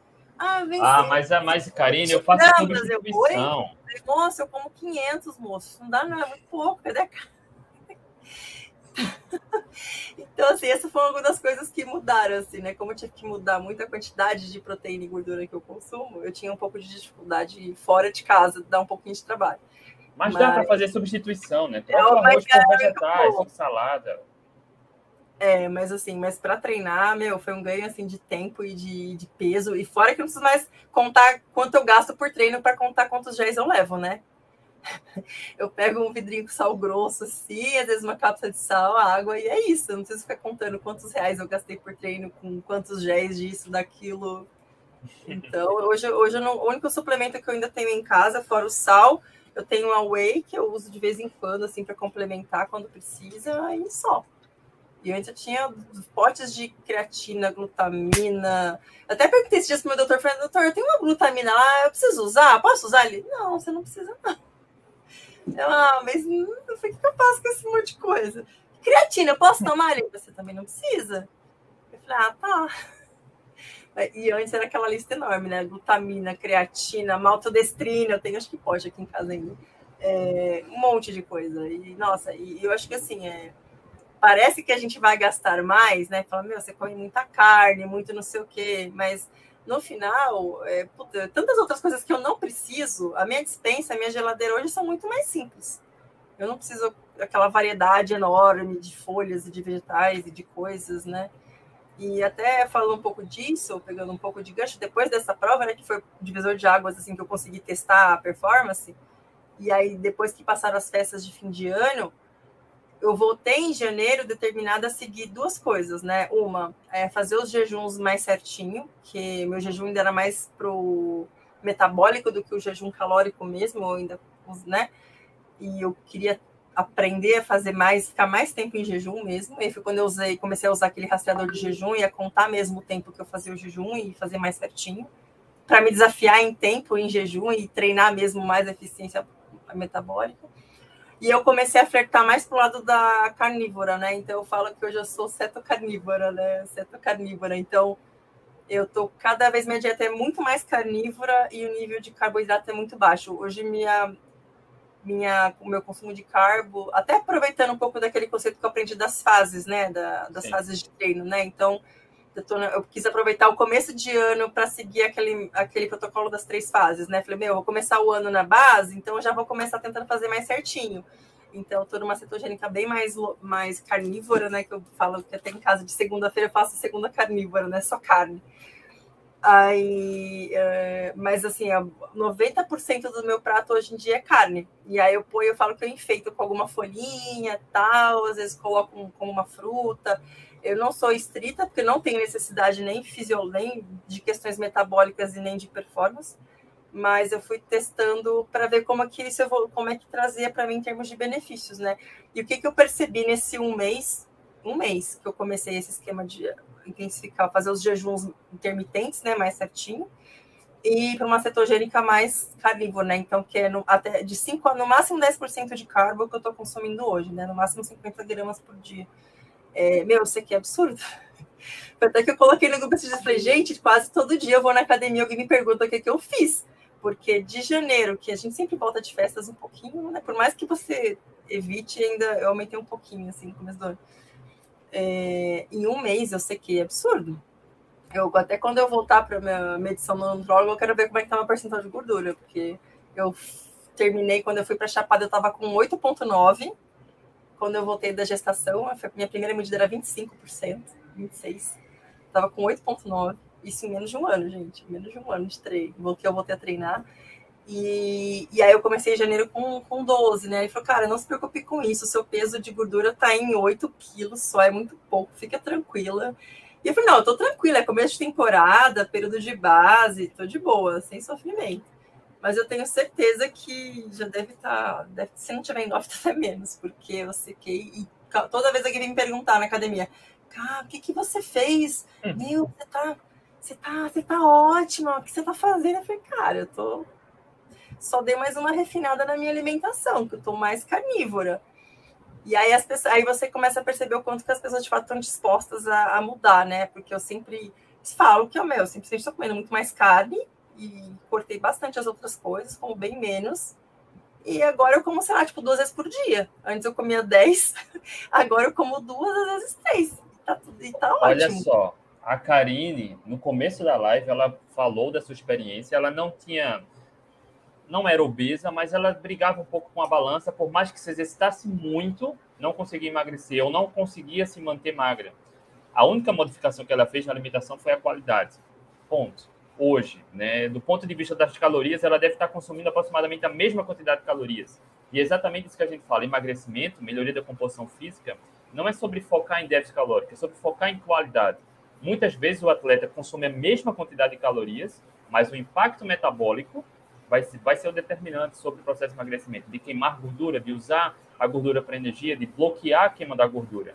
Ah, ah mas, a mais Karine, eu faço não, substituição. Eu moço, eu como 500, moço. Não dá, não, é muito pouco. Cadê a Então, assim, essa foi uma das coisas que mudaram, assim, né? Como eu tive que mudar muita quantidade de proteína e gordura que eu consumo, eu tinha um pouco de dificuldade fora de casa, dar um pouquinho de trabalho. Mas, mas... dá para fazer substituição, né? Troca o arroz com vegetais, salada. É, mas assim, mas para treinar, meu, foi um ganho assim de tempo e de, de peso. E fora que eu não preciso mais contar quanto eu gasto por treino para contar quantos géis eu levo, né? Eu pego um vidrinho com sal grosso, assim, às vezes uma cápsula de sal, água, e é isso. Eu não preciso ficar contando quantos reais eu gastei por treino, com quantos géis disso, daquilo. Então, hoje, hoje não, o único suplemento que eu ainda tenho em casa, fora o sal, eu tenho a whey, que eu uso de vez em quando, assim, para complementar quando precisa, e só. E antes eu tinha potes de creatina, glutamina. Até perguntei esses dias pro meu doutor, falei, doutor, eu tenho uma glutamina lá, eu preciso usar? Posso usar? Ele, não, você não precisa não. Eu, ah, mas o que eu faço com esse monte de coisa? Creatina, posso tomar? Ele, você também não precisa. Eu falei, ah, tá. E antes era aquela lista enorme, né? Glutamina, creatina, maltodestrina, eu tenho, acho que pode aqui em casa ainda. É, um monte de coisa. E, nossa, e eu acho que assim, é, parece que a gente vai gastar mais, né? Fala, meu, você come muita carne, muito não sei o quê, mas no final, é, puta, tantas outras coisas que eu não preciso, a minha dispensa, a minha geladeira hoje são muito mais simples. Eu não preciso aquela variedade enorme de folhas e de vegetais e de coisas, né? E até falando um pouco disso, pegando um pouco de gancho, depois dessa prova, né, que foi divisor de águas, assim, que eu consegui testar a performance, e aí depois que passaram as festas de fim de ano, eu voltei em janeiro determinada a seguir duas coisas, né? Uma é fazer os jejuns mais certinho, que meu jejum ainda era mais pro metabólico do que o jejum calórico mesmo, ainda, né? E eu queria aprender a fazer mais, ficar mais tempo em jejum mesmo. E foi quando eu usei, comecei a usar aquele rastreador de jejum e a contar mesmo o tempo que eu fazia o jejum e fazer mais certinho, para me desafiar em tempo em jejum e treinar mesmo mais a eficiência metabólica. E eu comecei a flertar mais pro lado da carnívora, né? Então eu falo que hoje eu sou ceto carnívora, né? Ceto carnívora. Então eu tô cada vez minha dieta é muito mais carnívora e o nível de carboidrato é muito baixo. Hoje minha minha o meu consumo de carbo, até aproveitando um pouco daquele conceito que eu aprendi das fases, né? Da, das Sim. fases de treino, né? Então eu, tô, eu, quis aproveitar o começo de ano para seguir aquele, aquele protocolo das três fases, né? Falei, meu, eu vou começar o ano na base, então eu já vou começar tentando fazer mais certinho. Então, estou numa cetogênica bem mais, mais carnívora, né? Que eu falo que até em casa de segunda-feira eu faço segunda carnívora, né? Só carne. Aí, é, mas assim, 90% do meu prato hoje em dia é carne. E aí eu ponho, eu falo que eu enfeito com alguma folhinha, tal, às vezes coloco com uma fruta. Eu não sou estrita, porque não tenho necessidade nem, fisio, nem de questões metabólicas e nem de performance, mas eu fui testando para ver como é que isso como é que trazia para mim em termos de benefícios, né? E o que, que eu percebi nesse um mês, um mês que eu comecei esse esquema de intensificar, fazer os jejuns intermitentes, né, mais certinho, e para uma cetogênica mais carnívora, né? Então, que é no, até de 5 no máximo 10% de carbo que eu estou consumindo hoje, né? No máximo 50 gramas por dia. É, meu, isso aqui é absurdo. Até que eu coloquei no grupo e falei, gente, quase todo dia eu vou na academia alguém me pergunta o que, que eu fiz. Porque de janeiro, que a gente sempre volta de festas um pouquinho, né? Por mais que você evite, ainda eu aumentei um pouquinho, assim, no começo do ano. É, em um mês eu sei que é absurdo. Eu, até quando eu voltar para minha medição no nutrólogo, eu quero ver como é que tá uma percentual de gordura, porque eu terminei, quando eu fui para Chapada, eu estava com 8,9 quando eu voltei da gestação, a minha primeira medida era 25%, 26%. Tava com 8,9%. Isso em menos de um ano, gente. Menos de um ano de treino. Que eu voltei a treinar. E, e aí eu comecei em janeiro com, com 12, né? Ele falou, cara, não se preocupe com isso, o seu peso de gordura tá em 8 quilos só, é muito pouco, fica tranquila. E eu falei, não, eu tô tranquila, é começo de temporada, período de base, tô de boa, sem sofrimento. Mas eu tenho certeza que já deve estar, tá, deve, se não tiver em off, até menos, porque eu sequei e toda vez alguém vem me perguntar na academia, cara, o que, que você fez? Hum. Meu, você tá, você tá, você tá ótima, o que você tá fazendo? Eu falei, cara, eu tô só dei mais uma refinada na minha alimentação, que eu tô mais carnívora. E aí as pessoas, aí você começa a perceber o quanto que as pessoas de fato estão dispostas a, a mudar, né? Porque eu sempre falo que é o meu, eu sempre estou comendo muito mais carne e cortei bastante as outras coisas, como bem menos. E agora eu como, sei lá, tipo, duas vezes por dia. Antes eu comia dez, agora eu como duas, às vezes três. E tá, e tá ótimo. Olha só, a Karine, no começo da live, ela falou da sua experiência, ela não tinha não era obesa, mas ela brigava um pouco com a balança, por mais que se exercitasse muito, não conseguia emagrecer ou não conseguia se manter magra. A única modificação que ela fez na alimentação foi a qualidade. Ponto. Hoje, né, do ponto de vista das calorias, ela deve estar consumindo aproximadamente a mesma quantidade de calorias. E é exatamente isso que a gente fala: emagrecimento, melhoria da composição física, não é sobre focar em déficit calórico, é sobre focar em qualidade. Muitas vezes o atleta consome a mesma quantidade de calorias, mas o impacto metabólico vai, vai ser o determinante sobre o processo de emagrecimento, de queimar gordura, de usar a gordura para energia, de bloquear a queima da gordura.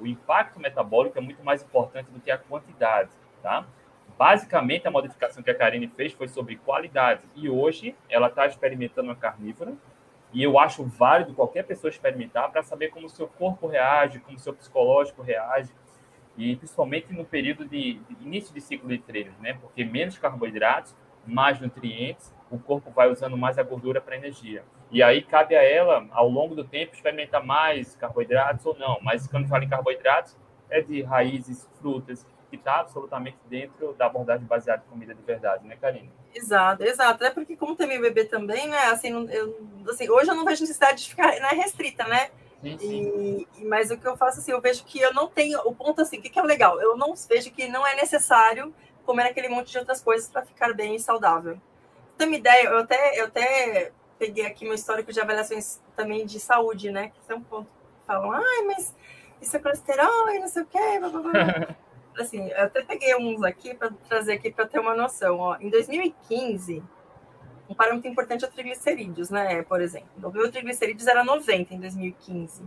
O impacto metabólico é muito mais importante do que a quantidade, tá? Basicamente, a modificação que a Karine fez foi sobre qualidade. E hoje, ela está experimentando uma carnívora. E eu acho válido qualquer pessoa experimentar para saber como o seu corpo reage, como o seu psicológico reage. E principalmente no período de, de início de ciclo de treinos, né? Porque menos carboidratos, mais nutrientes o corpo vai usando mais a gordura para energia. E aí cabe a ela, ao longo do tempo, experimentar mais carboidratos ou não. Mas quando fala em carboidratos, é de raízes, frutas, que está absolutamente dentro da abordagem baseada em comida de verdade, né, Karine? Exato, exato. É porque como tem meu bebê também, né, assim, eu, assim, hoje eu não vejo necessidade de ficar né, restrita, né? Sim, sim. E, mas o que eu faço, assim, eu vejo que eu não tenho, o ponto, assim, o que, que é legal? Eu não vejo que não é necessário comer aquele monte de outras coisas para ficar bem e saudável ter uma ideia, eu até, eu até peguei aqui meu histórico de avaliações também de saúde, né? Que é um ponto que falam, ai, mas isso é colesterol e não sei o quê. Blá, blá, blá. assim, eu até peguei uns aqui para trazer aqui para ter uma noção. Ó. Em 2015, um parâmetro importante é triglicerídeos, né? Por exemplo, o meu triglicerídeos era 90 em 2015.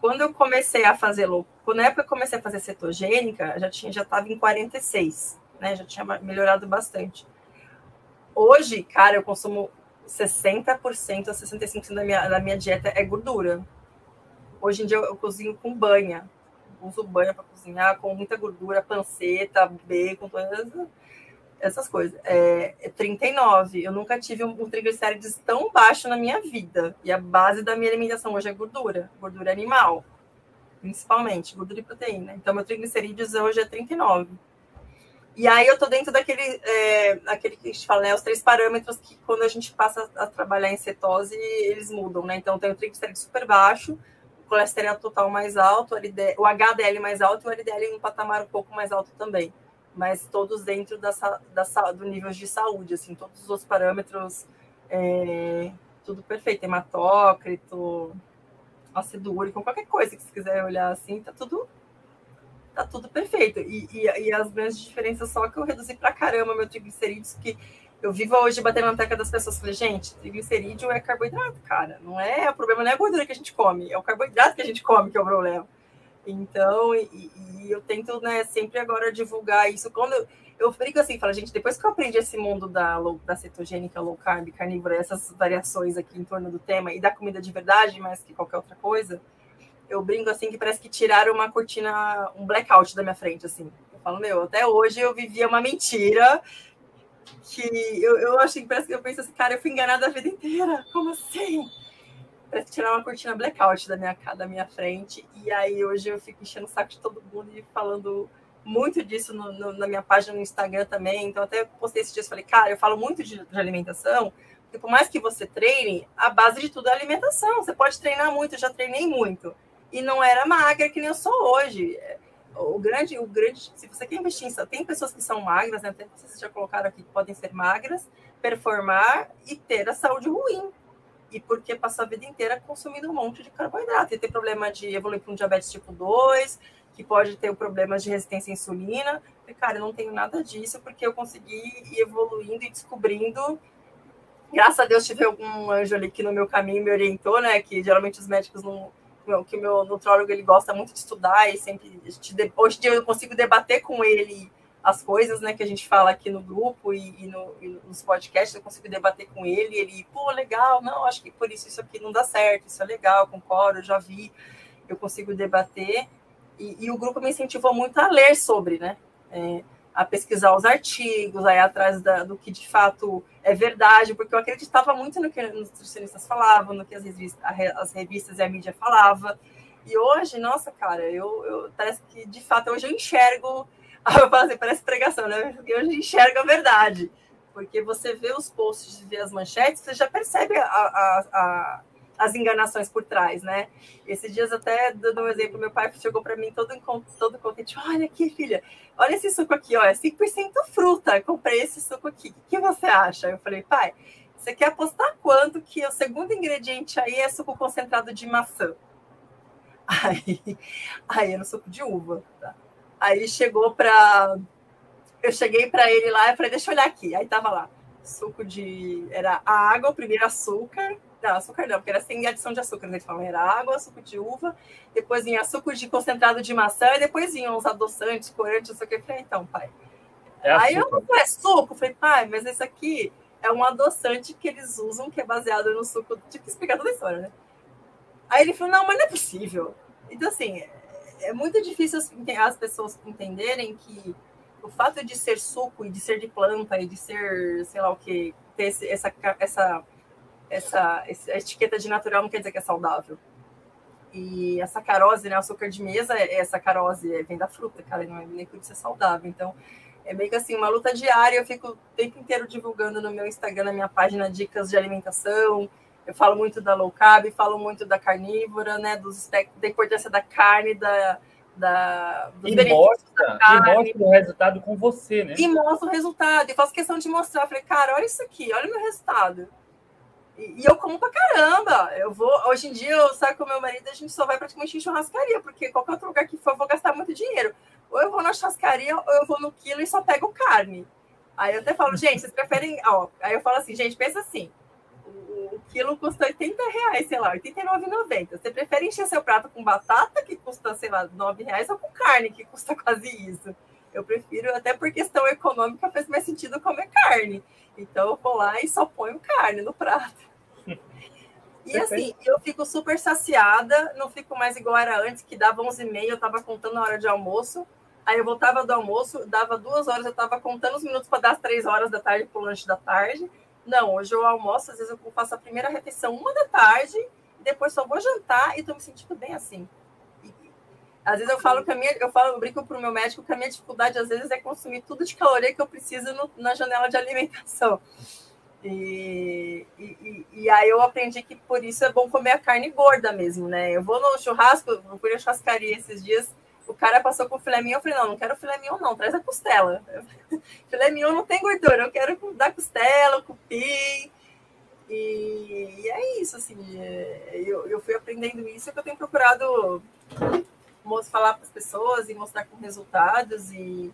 Quando eu comecei a fazer louco, quando na época eu comecei a fazer cetogênica, já tinha já estava em 46, né? Já tinha melhorado bastante. Hoje, cara, eu consumo 60% a 65% da minha, da minha dieta é gordura. Hoje em dia eu, eu cozinho com banha. Uso banha para cozinhar com muita gordura, panceta, bacon, todas essas coisas. É, é 39. Eu nunca tive um, um triglicérides tão baixo na minha vida. E a base da minha alimentação hoje é gordura, gordura animal, principalmente, gordura e proteína. Então, meu triglicerídeos hoje é 39. E aí eu tô dentro daquele, é, aquele que a gente fala, né, os três parâmetros que quando a gente passa a trabalhar em cetose, eles mudam, né? Então tem o triglicérido super baixo, o colesterol total mais alto, o HDL mais alto e o LDL em um patamar um pouco mais alto também. Mas todos dentro da, da, do nível de saúde, assim, todos os parâmetros, é, tudo perfeito, hematócrito, ácido úrico, qualquer coisa que você quiser olhar assim, tá tudo tá tudo perfeito. E, e, e, as grandes diferenças só que eu reduzi pra caramba meu triglicerídeos, que eu vivo hoje batendo na tecla das pessoas. Falei, gente, triglicerídeo é carboidrato, cara. Não é, o problema não é a gordura que a gente come, é o carboidrato que a gente come que é o problema. Então, e, e eu tento, né, sempre agora divulgar isso. Quando eu, eu assim, falo, gente, depois que eu aprendi esse mundo da, da cetogênica, low carb, carnívora, essas variações aqui em torno do tema e da comida de verdade, mais que qualquer outra coisa, eu brinco assim que parece que tiraram uma cortina, um blackout da minha frente, assim. Eu falo, meu, até hoje eu vivia uma mentira que eu, eu achei, parece que eu penso assim, cara, eu fui enganada a vida inteira. Como assim? Parece que tirar uma cortina blackout da minha, da minha frente. E aí hoje eu fico enchendo o saco de todo mundo e falando muito disso no, no, na minha página no Instagram também. Então, até postei esses dias falei, cara, eu falo muito de, de alimentação, Porque por mais que você treine, a base de tudo é alimentação. Você pode treinar muito, eu já treinei muito. E não era magra que nem eu sou hoje. O grande, o grande, se você quer investir em tem pessoas que são magras, né? Até vocês já colocaram aqui que podem ser magras, performar e ter a saúde ruim. E porque passar a vida inteira consumindo um monte de carboidrato. E ter problema de evoluir para um diabetes tipo 2, que pode ter problemas de resistência à insulina. E, cara, eu não tenho nada disso, porque eu consegui ir evoluindo e descobrindo graças a Deus tive algum anjo ali que no meu caminho me orientou, né? Que geralmente os médicos não. Que o meu nutrólogo ele gosta muito de estudar e sempre. Hoje em dia eu consigo debater com ele as coisas né, que a gente fala aqui no grupo e, e, no, e nos podcasts, eu consigo debater com ele. Ele, pô, legal, não, acho que por isso isso aqui não dá certo, isso é legal, concordo, já vi, eu consigo debater. E, e o grupo me incentivou muito a ler sobre, né? É, a pesquisar os artigos, aí atrás da, do que de fato é verdade, porque eu acreditava muito no que os nutricionistas falavam, no que as revistas, as revistas e a mídia falava. E hoje, nossa, cara, eu, eu parece que de fato hoje eu enxergo, eu assim, parece pregação, né? Porque hoje eu enxergo a verdade. Porque você vê os posts, vê as manchetes, você já percebe a, a as enganações por trás, né? Esses dias até dando um exemplo, meu pai chegou para mim todo todo contente, olha aqui, filha, olha esse suco aqui, ó, é 5% fruta, comprei esse suco aqui, o que você acha? Eu falei, pai, você quer apostar quanto que o segundo ingrediente aí é suco concentrado de maçã? Aí, aí era suco de uva, tá? Aí chegou para eu cheguei para ele lá e falei, deixa eu olhar aqui. Aí tava lá, suco de era água, primeiro açúcar, não, açúcar não, porque era sem adição de açúcar, né? eles falam, era água, suco de uva, depois vinha açúcar de concentrado de maçã, e depois vinham os adoçantes, corantes, não sei o que. Eu falei, então, pai. É Aí eu falei, é suco? Eu falei, pai, mas esse aqui é um adoçante que eles usam, que é baseado no suco. Tive que explicar toda a história, né? Aí ele falou, não, mas não é possível. Então, assim, é, é muito difícil as pessoas entenderem que o fato de ser suco e de ser de planta e de ser, sei lá o que, ter essa, essa essa, essa etiqueta de natural não quer dizer que é saudável. E a sacarose, né, o açúcar de mesa, é, é sacarose, é, vem da fruta, cara, não é nem por isso é saudável. Então, é meio que assim, uma luta diária. Eu fico o tempo inteiro divulgando no meu Instagram, na minha página, dicas de alimentação. Eu falo muito da low carb, falo muito da carnívora, né, dos da importância da carne, da, da, dos e mostra, e mostra o resultado com você, né? E mostra o resultado. E faço questão de mostrar. Eu falei, cara, olha isso aqui, olha o meu resultado. E, eu como pra caramba. Eu vou. Hoje em dia, eu saio com meu marido, a gente só vai praticamente em churrascaria, porque qualquer outro lugar que for, eu vou gastar muito dinheiro. Ou eu vou na churrascaria, ou eu vou no quilo e só pego carne. Aí eu até falo, gente, vocês preferem. Ó, aí eu falo assim, gente, pensa assim. O, o quilo custa 80 reais, sei lá, 89,90. Você prefere encher seu prato com batata, que custa, sei lá, 9 reais, ou com carne, que custa quase isso? Eu prefiro, até por questão econômica, faz mais sentido comer carne. Então eu vou lá e só ponho carne no prato. E assim, eu fico super saciada, não fico mais igual era antes, que dava 11 e meia, eu tava contando a hora de almoço. Aí eu voltava do almoço, dava duas horas, eu tava contando os minutos para dar as três horas da tarde pro lanche da tarde. Não, hoje eu almoço, às vezes eu faço a primeira refeição uma da tarde, depois só vou jantar e tô me sentindo bem assim. E, às vezes eu falo que a minha, eu falo, eu brinco pro meu médico que a minha dificuldade às vezes é consumir tudo de caloria que eu preciso no, na janela de alimentação. E, e, e, aí eu aprendi que por isso é bom comer a carne gorda mesmo, né? Eu vou no churrasco, eu fui na churrascaria esses dias, o cara passou com filé mignon, eu falei, não, não quero filé mignon não, traz a costela. filé mignon não tem gordura, eu quero dar costela, cupim. E, e é isso, assim, é, eu, eu fui aprendendo isso que eu tenho procurado falar para as pessoas e mostrar com resultados e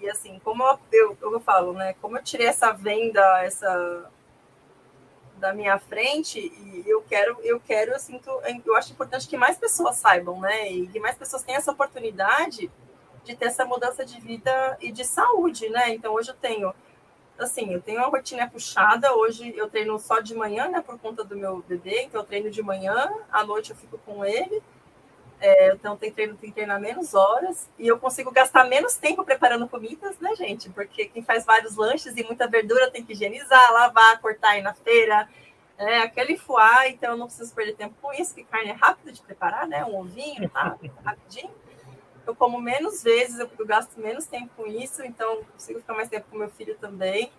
e assim, como eu, eu, eu falo, né? Como eu tirei essa venda, essa da minha frente e eu quero eu quero eu sinto eu acho importante que mais pessoas saibam né e que mais pessoas tenham essa oportunidade de ter essa mudança de vida e de saúde né então hoje eu tenho assim eu tenho uma rotina puxada hoje eu treino só de manhã né por conta do meu bebê então eu treino de manhã à noite eu fico com ele é, então, tem treino, tem que treinar menos horas e eu consigo gastar menos tempo preparando comidas, né, gente? Porque quem faz vários lanches e muita verdura tem que higienizar, lavar, cortar aí na feira, é, aquele foie, então eu não preciso perder tempo com isso, que carne é rápido de preparar, né? Um ovinho, tá? Rapidinho. Eu como menos vezes, eu, eu gasto menos tempo com isso, então consigo ficar mais tempo com meu filho também.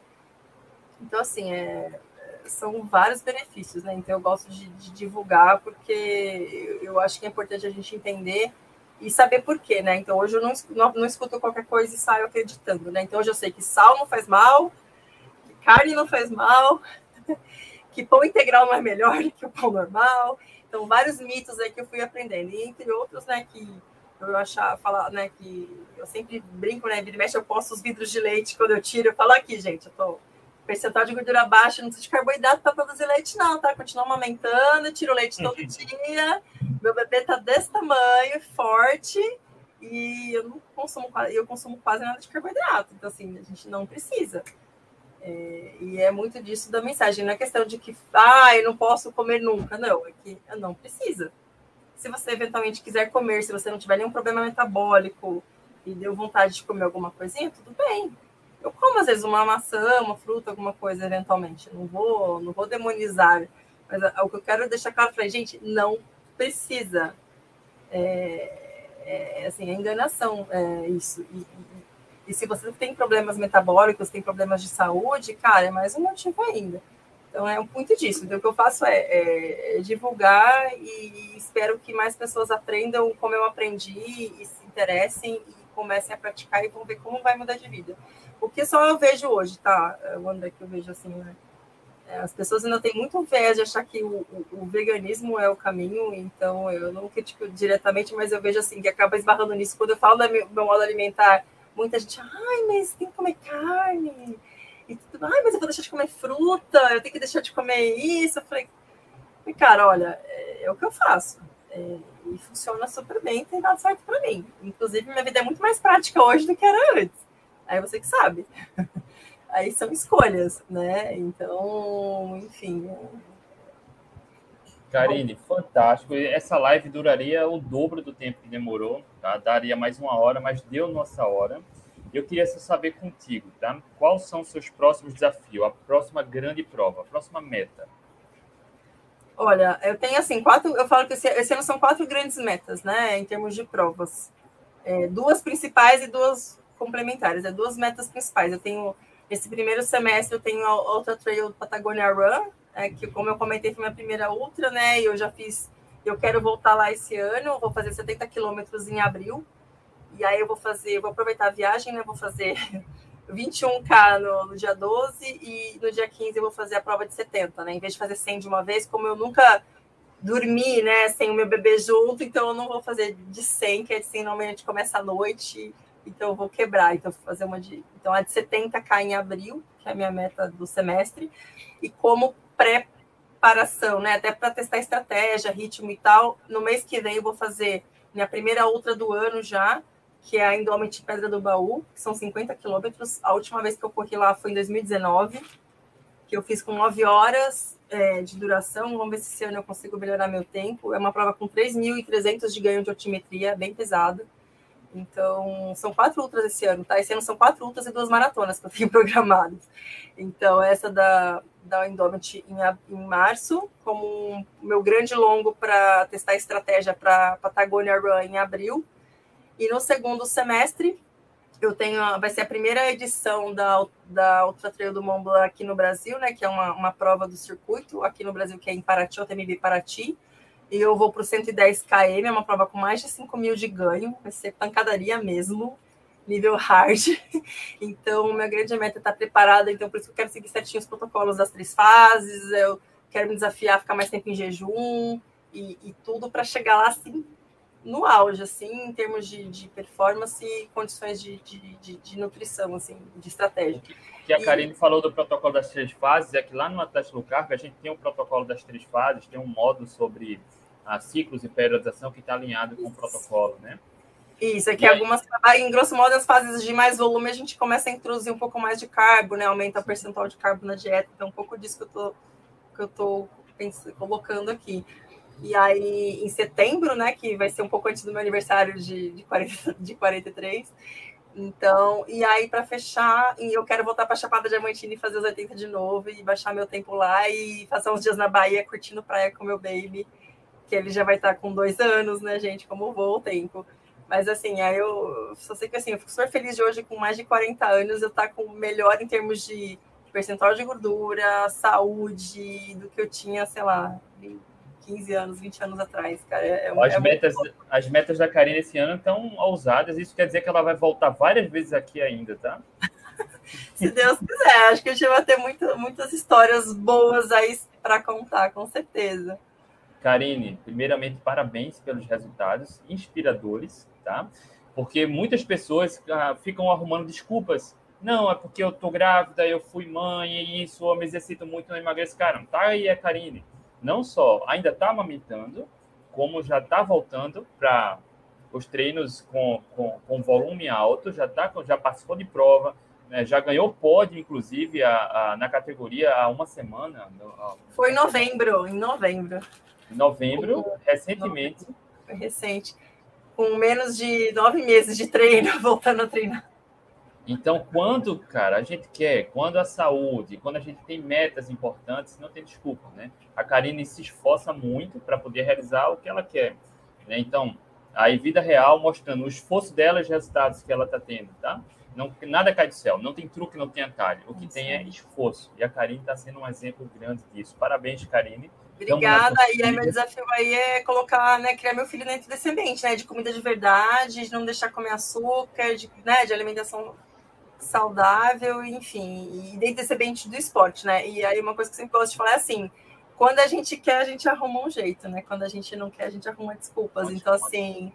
Então, assim, é, são vários benefícios, né? Então eu gosto de, de, divulgar porque eu acho que é importante a gente entender e saber por quê, né? Então hoje eu não, não, não escuto qualquer coisa e saio acreditando, né? Então hoje eu sei que sal não faz mal, que carne não faz mal, que pão integral não é melhor que o pão normal. Então vários mitos aí que eu fui aprendendo, e entre outros, né, que eu achar, falar, né, que eu sempre brinco, né, vira mexe, eu posto os vidros de leite quando eu tiro, eu falo aqui, gente, eu tô percentual de gordura baixa, não precisa de carboidrato para produzir leite, não, tá? Continua amamentando, tiro leite todo dia. Meu bebê tá desse tamanho, forte, e eu não consumo, eu consumo quase nada de carboidrato. Então, assim, a gente não precisa. É, e é muito disso da mensagem. Não é questão de que, ah, eu não posso comer nunca. Não, é que não precisa. Se você eventualmente quiser comer, se você não tiver nenhum problema metabólico e deu vontade de comer alguma coisinha, tudo bem eu como às vezes uma maçã, uma fruta, alguma coisa eventualmente. Não vou, não vou demonizar. Mas o que eu quero deixar claro para gente, não precisa. É, é, assim, é enganação é isso. E, e, e, se você tem problemas metabólicos, tem problemas de saúde, cara, é mais um motivo ainda. Então é muito disso. Então o que eu faço é, é, é divulgar e espero que mais pessoas aprendam como eu aprendi e se interessem e comecem a praticar e vão ver como vai mudar de vida. O que só eu vejo hoje, tá, Wanda, que eu vejo assim, né? É, as pessoas ainda têm muito viés de achar que o, o, o, veganismo é o caminho, então eu não critico diretamente, mas eu vejo assim, que acaba esbarrando nisso. Quando eu falo do meu, meu modo alimentar, muita gente, ai, mas tem que comer carne. E tudo, ai, mas eu vou deixar de comer fruta, eu tenho que deixar de comer isso. Eu falei, cara, olha, é, é o que eu faço. É, e funciona super bem, tem dado certo para mim. Inclusive, minha vida é muito mais prática hoje do que era antes. Aí você que sabe. Aí são escolhas, né? Então, enfim. Karine, fantástico. Essa live duraria o dobro do tempo que demorou, tá? Daria mais uma hora, mas deu nossa hora. Eu queria saber contigo, tá? Quais são os seus próximos desafios, a próxima grande prova, a próxima meta? Olha, eu tenho assim, quatro. Eu falo que esse, esse ano são quatro grandes metas, né? Em termos de provas. É, duas principais e duas complementares, é duas metas principais. Eu tenho esse primeiro semestre eu tenho a Ultra Trail Patagonia Run, é, que como eu comentei foi minha primeira ultra, né? E eu já fiz, eu quero voltar lá esse ano, vou fazer 70 quilômetros em abril. E aí eu vou fazer, vou aproveitar a viagem, né? Vou fazer 21K no, no, dia 12 e no dia 15 eu vou fazer a prova de 70, né? Em vez de fazer 100 de uma vez, como eu nunca dormi, né, sem o meu bebê junto, então eu não vou fazer de 100, que é de 100 normalmente começa à noite então eu vou quebrar. Então, vou fazer uma de. Então, a de 70k em abril, que é a minha meta do semestre, e como preparação, né? Até para testar estratégia, ritmo e tal. No mês que vem eu vou fazer minha primeira outra do ano já, que é a Indomit Pedra do Baú, que são 50 quilômetros. A última vez que eu corri lá foi em 2019, que eu fiz com 9 horas é, de duração. Vamos ver se esse ano eu consigo melhorar meu tempo. É uma prova com 3.300 de ganho de altimetria, bem pesada. Então, são quatro ultras esse ano, tá? Esse ano são quatro ultras e duas maratonas que eu tenho programadas. Então, essa da, da Indomit em, em março, como um, meu grande longo para testar estratégia para Patagonia Run em abril. E no segundo semestre, eu tenho, vai ser a primeira edição da, da Ultra Trail do Mont Blanc aqui no Brasil, né? Que é uma, uma prova do circuito aqui no Brasil, que é em Paraty, o TMB Paraty e eu vou para o 110 km, é uma prova com mais de 5 mil de ganho, vai ser pancadaria mesmo, nível hard. Então, minha grande meta é estar preparada, então por isso que eu quero seguir certinho os protocolos das três fases, eu quero me desafiar a ficar mais tempo em jejum e, e tudo para chegar lá assim no auge, assim, em termos de, de performance e condições de, de, de, nutrição, assim, de estratégia. O que a Karine e... falou do protocolo das três fases é que lá no Atlético Carb a gente tem um protocolo das três fases, tem um módulo sobre a ciclos e periodização que está alinhado com o protocolo, né? Isso, é que algumas, em grosso modo, as fases de mais volume, a gente começa a introduzir um pouco mais de carbo, né? Aumenta o percentual de carbo na dieta, então um pouco disso que eu tô, que eu tô pensando, colocando aqui. E aí, em setembro, né, que vai ser um pouco antes do meu aniversário de, de, 40, de 43, então, e aí, para fechar, eu quero voltar para Chapada Diamantina e fazer os 80 de novo e baixar meu tempo lá e passar uns dias na Bahia curtindo praia com meu baby que ele já vai estar com dois anos, né, gente? Como voa o tempo. Mas assim, aí eu só sei que assim, eu fico super feliz de hoje, com mais de 40 anos, eu estar com melhor em termos de percentual de gordura, saúde, do que eu tinha, sei lá, 15 anos, 20 anos atrás, cara. É, é as, é metas, as metas da Karine esse ano estão ousadas, isso quer dizer que ela vai voltar várias vezes aqui ainda, tá? Se Deus quiser, acho que a gente vai ter muita, muitas histórias boas aí para contar, com certeza. Karine, primeiramente, parabéns pelos resultados inspiradores, tá? Porque muitas pessoas ah, ficam arrumando desculpas. Não, é porque eu tô grávida, eu fui mãe, e isso, eu me exercito muito, não emagreço. Cara, tá aí a Karine. Não só ainda tá amamentando, como já tá voltando para os treinos com, com, com, volume alto, já, tá, já participou de prova, né, já ganhou pódio, inclusive, a, a, na categoria há uma semana. Foi em novembro, em novembro. Em novembro, recentemente. Foi recente. Com menos de nove meses de treino, voltando a treinar. Então, quando, cara, a gente quer, quando a saúde, quando a gente tem metas importantes, não tem desculpa, né? A Karine se esforça muito para poder realizar o que ela quer, né? Então, aí vida real mostrando o esforço dela e os resultados que ela está tendo, tá? Não, nada cai do céu, não tem truque, não tem atalho. O que Sim. tem é esforço. E a Karine está sendo um exemplo grande disso. Parabéns, Karine. Obrigada. E aí, meu desafio aí é colocar, né, criar meu filho dentro desse ambiente, né, de comida de verdade, de não deixar comer açúcar, de, né, de alimentação saudável, enfim, e dentro desse ambiente do esporte, né? E aí uma coisa que eu sempre gosto de falar é assim, quando a gente quer, a gente arruma um jeito, né? Quando a gente não quer, a gente arruma desculpas. Então, assim,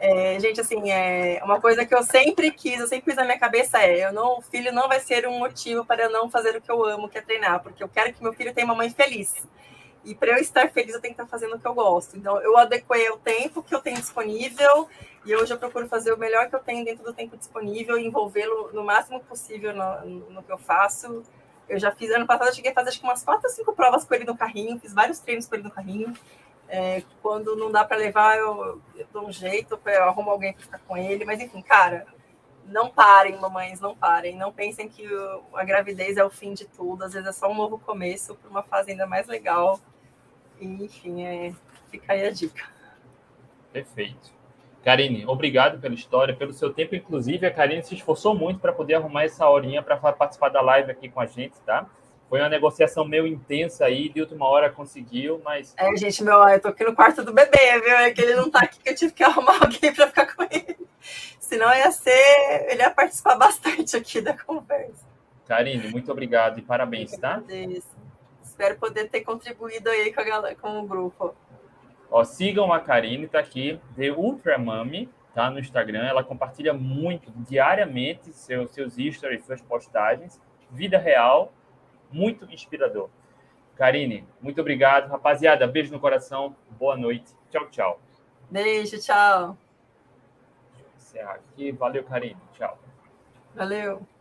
é, gente, assim, é uma coisa que eu sempre quis, eu sempre quis na minha cabeça é, eu não, o filho não vai ser um motivo para eu não fazer o que eu amo, que é treinar, porque eu quero que meu filho tenha uma mãe feliz. E para eu estar feliz, eu tenho que estar fazendo o que eu gosto. Então, eu adequei o tempo que eu tenho disponível e hoje eu procuro fazer o melhor que eu tenho dentro do tempo disponível e envolvê-lo no máximo possível no, no, que eu faço. Eu já fiz, ano passado, eu cheguei a fazer acho que umas quatro ou cinco provas com ele no carrinho, fiz vários treinos com ele no carrinho. É, quando não dá para levar, eu, eu, dou um jeito, eu arrumo alguém para ficar com ele. Mas, enfim, cara, não parem, mamães, não parem. Não pensem que o, a gravidez é o fim de tudo. Às vezes é só um novo começo para uma fase ainda mais legal. Enfim, é, fica aí a dica. Perfeito. Karine, obrigado pela história, pelo seu tempo. Inclusive, a Karine se esforçou muito para poder arrumar essa horinha para participar da live aqui com a gente, tá? Foi uma negociação meio intensa aí, de última hora conseguiu, mas. É, gente, meu, eu tô aqui no quarto do bebê, viu? É que ele não tá aqui, que eu tive que arrumar alguém para ficar com ele. Senão ia ser. Ele ia participar bastante aqui da conversa. Karine, muito obrigado e parabéns, tá? Espero poder ter contribuído aí com, a galera, com o grupo. Ó, sigam a Karine, tá aqui, The Ultra Mami, tá? No Instagram. Ela compartilha muito, diariamente, seus, seus stories, suas postagens, vida real muito inspirador. Karine, muito obrigado. Rapaziada, beijo no coração. Boa noite. Tchau, tchau. Beijo, tchau. Deixa eu encerrar aqui. Valeu, Karine. Tchau. Valeu.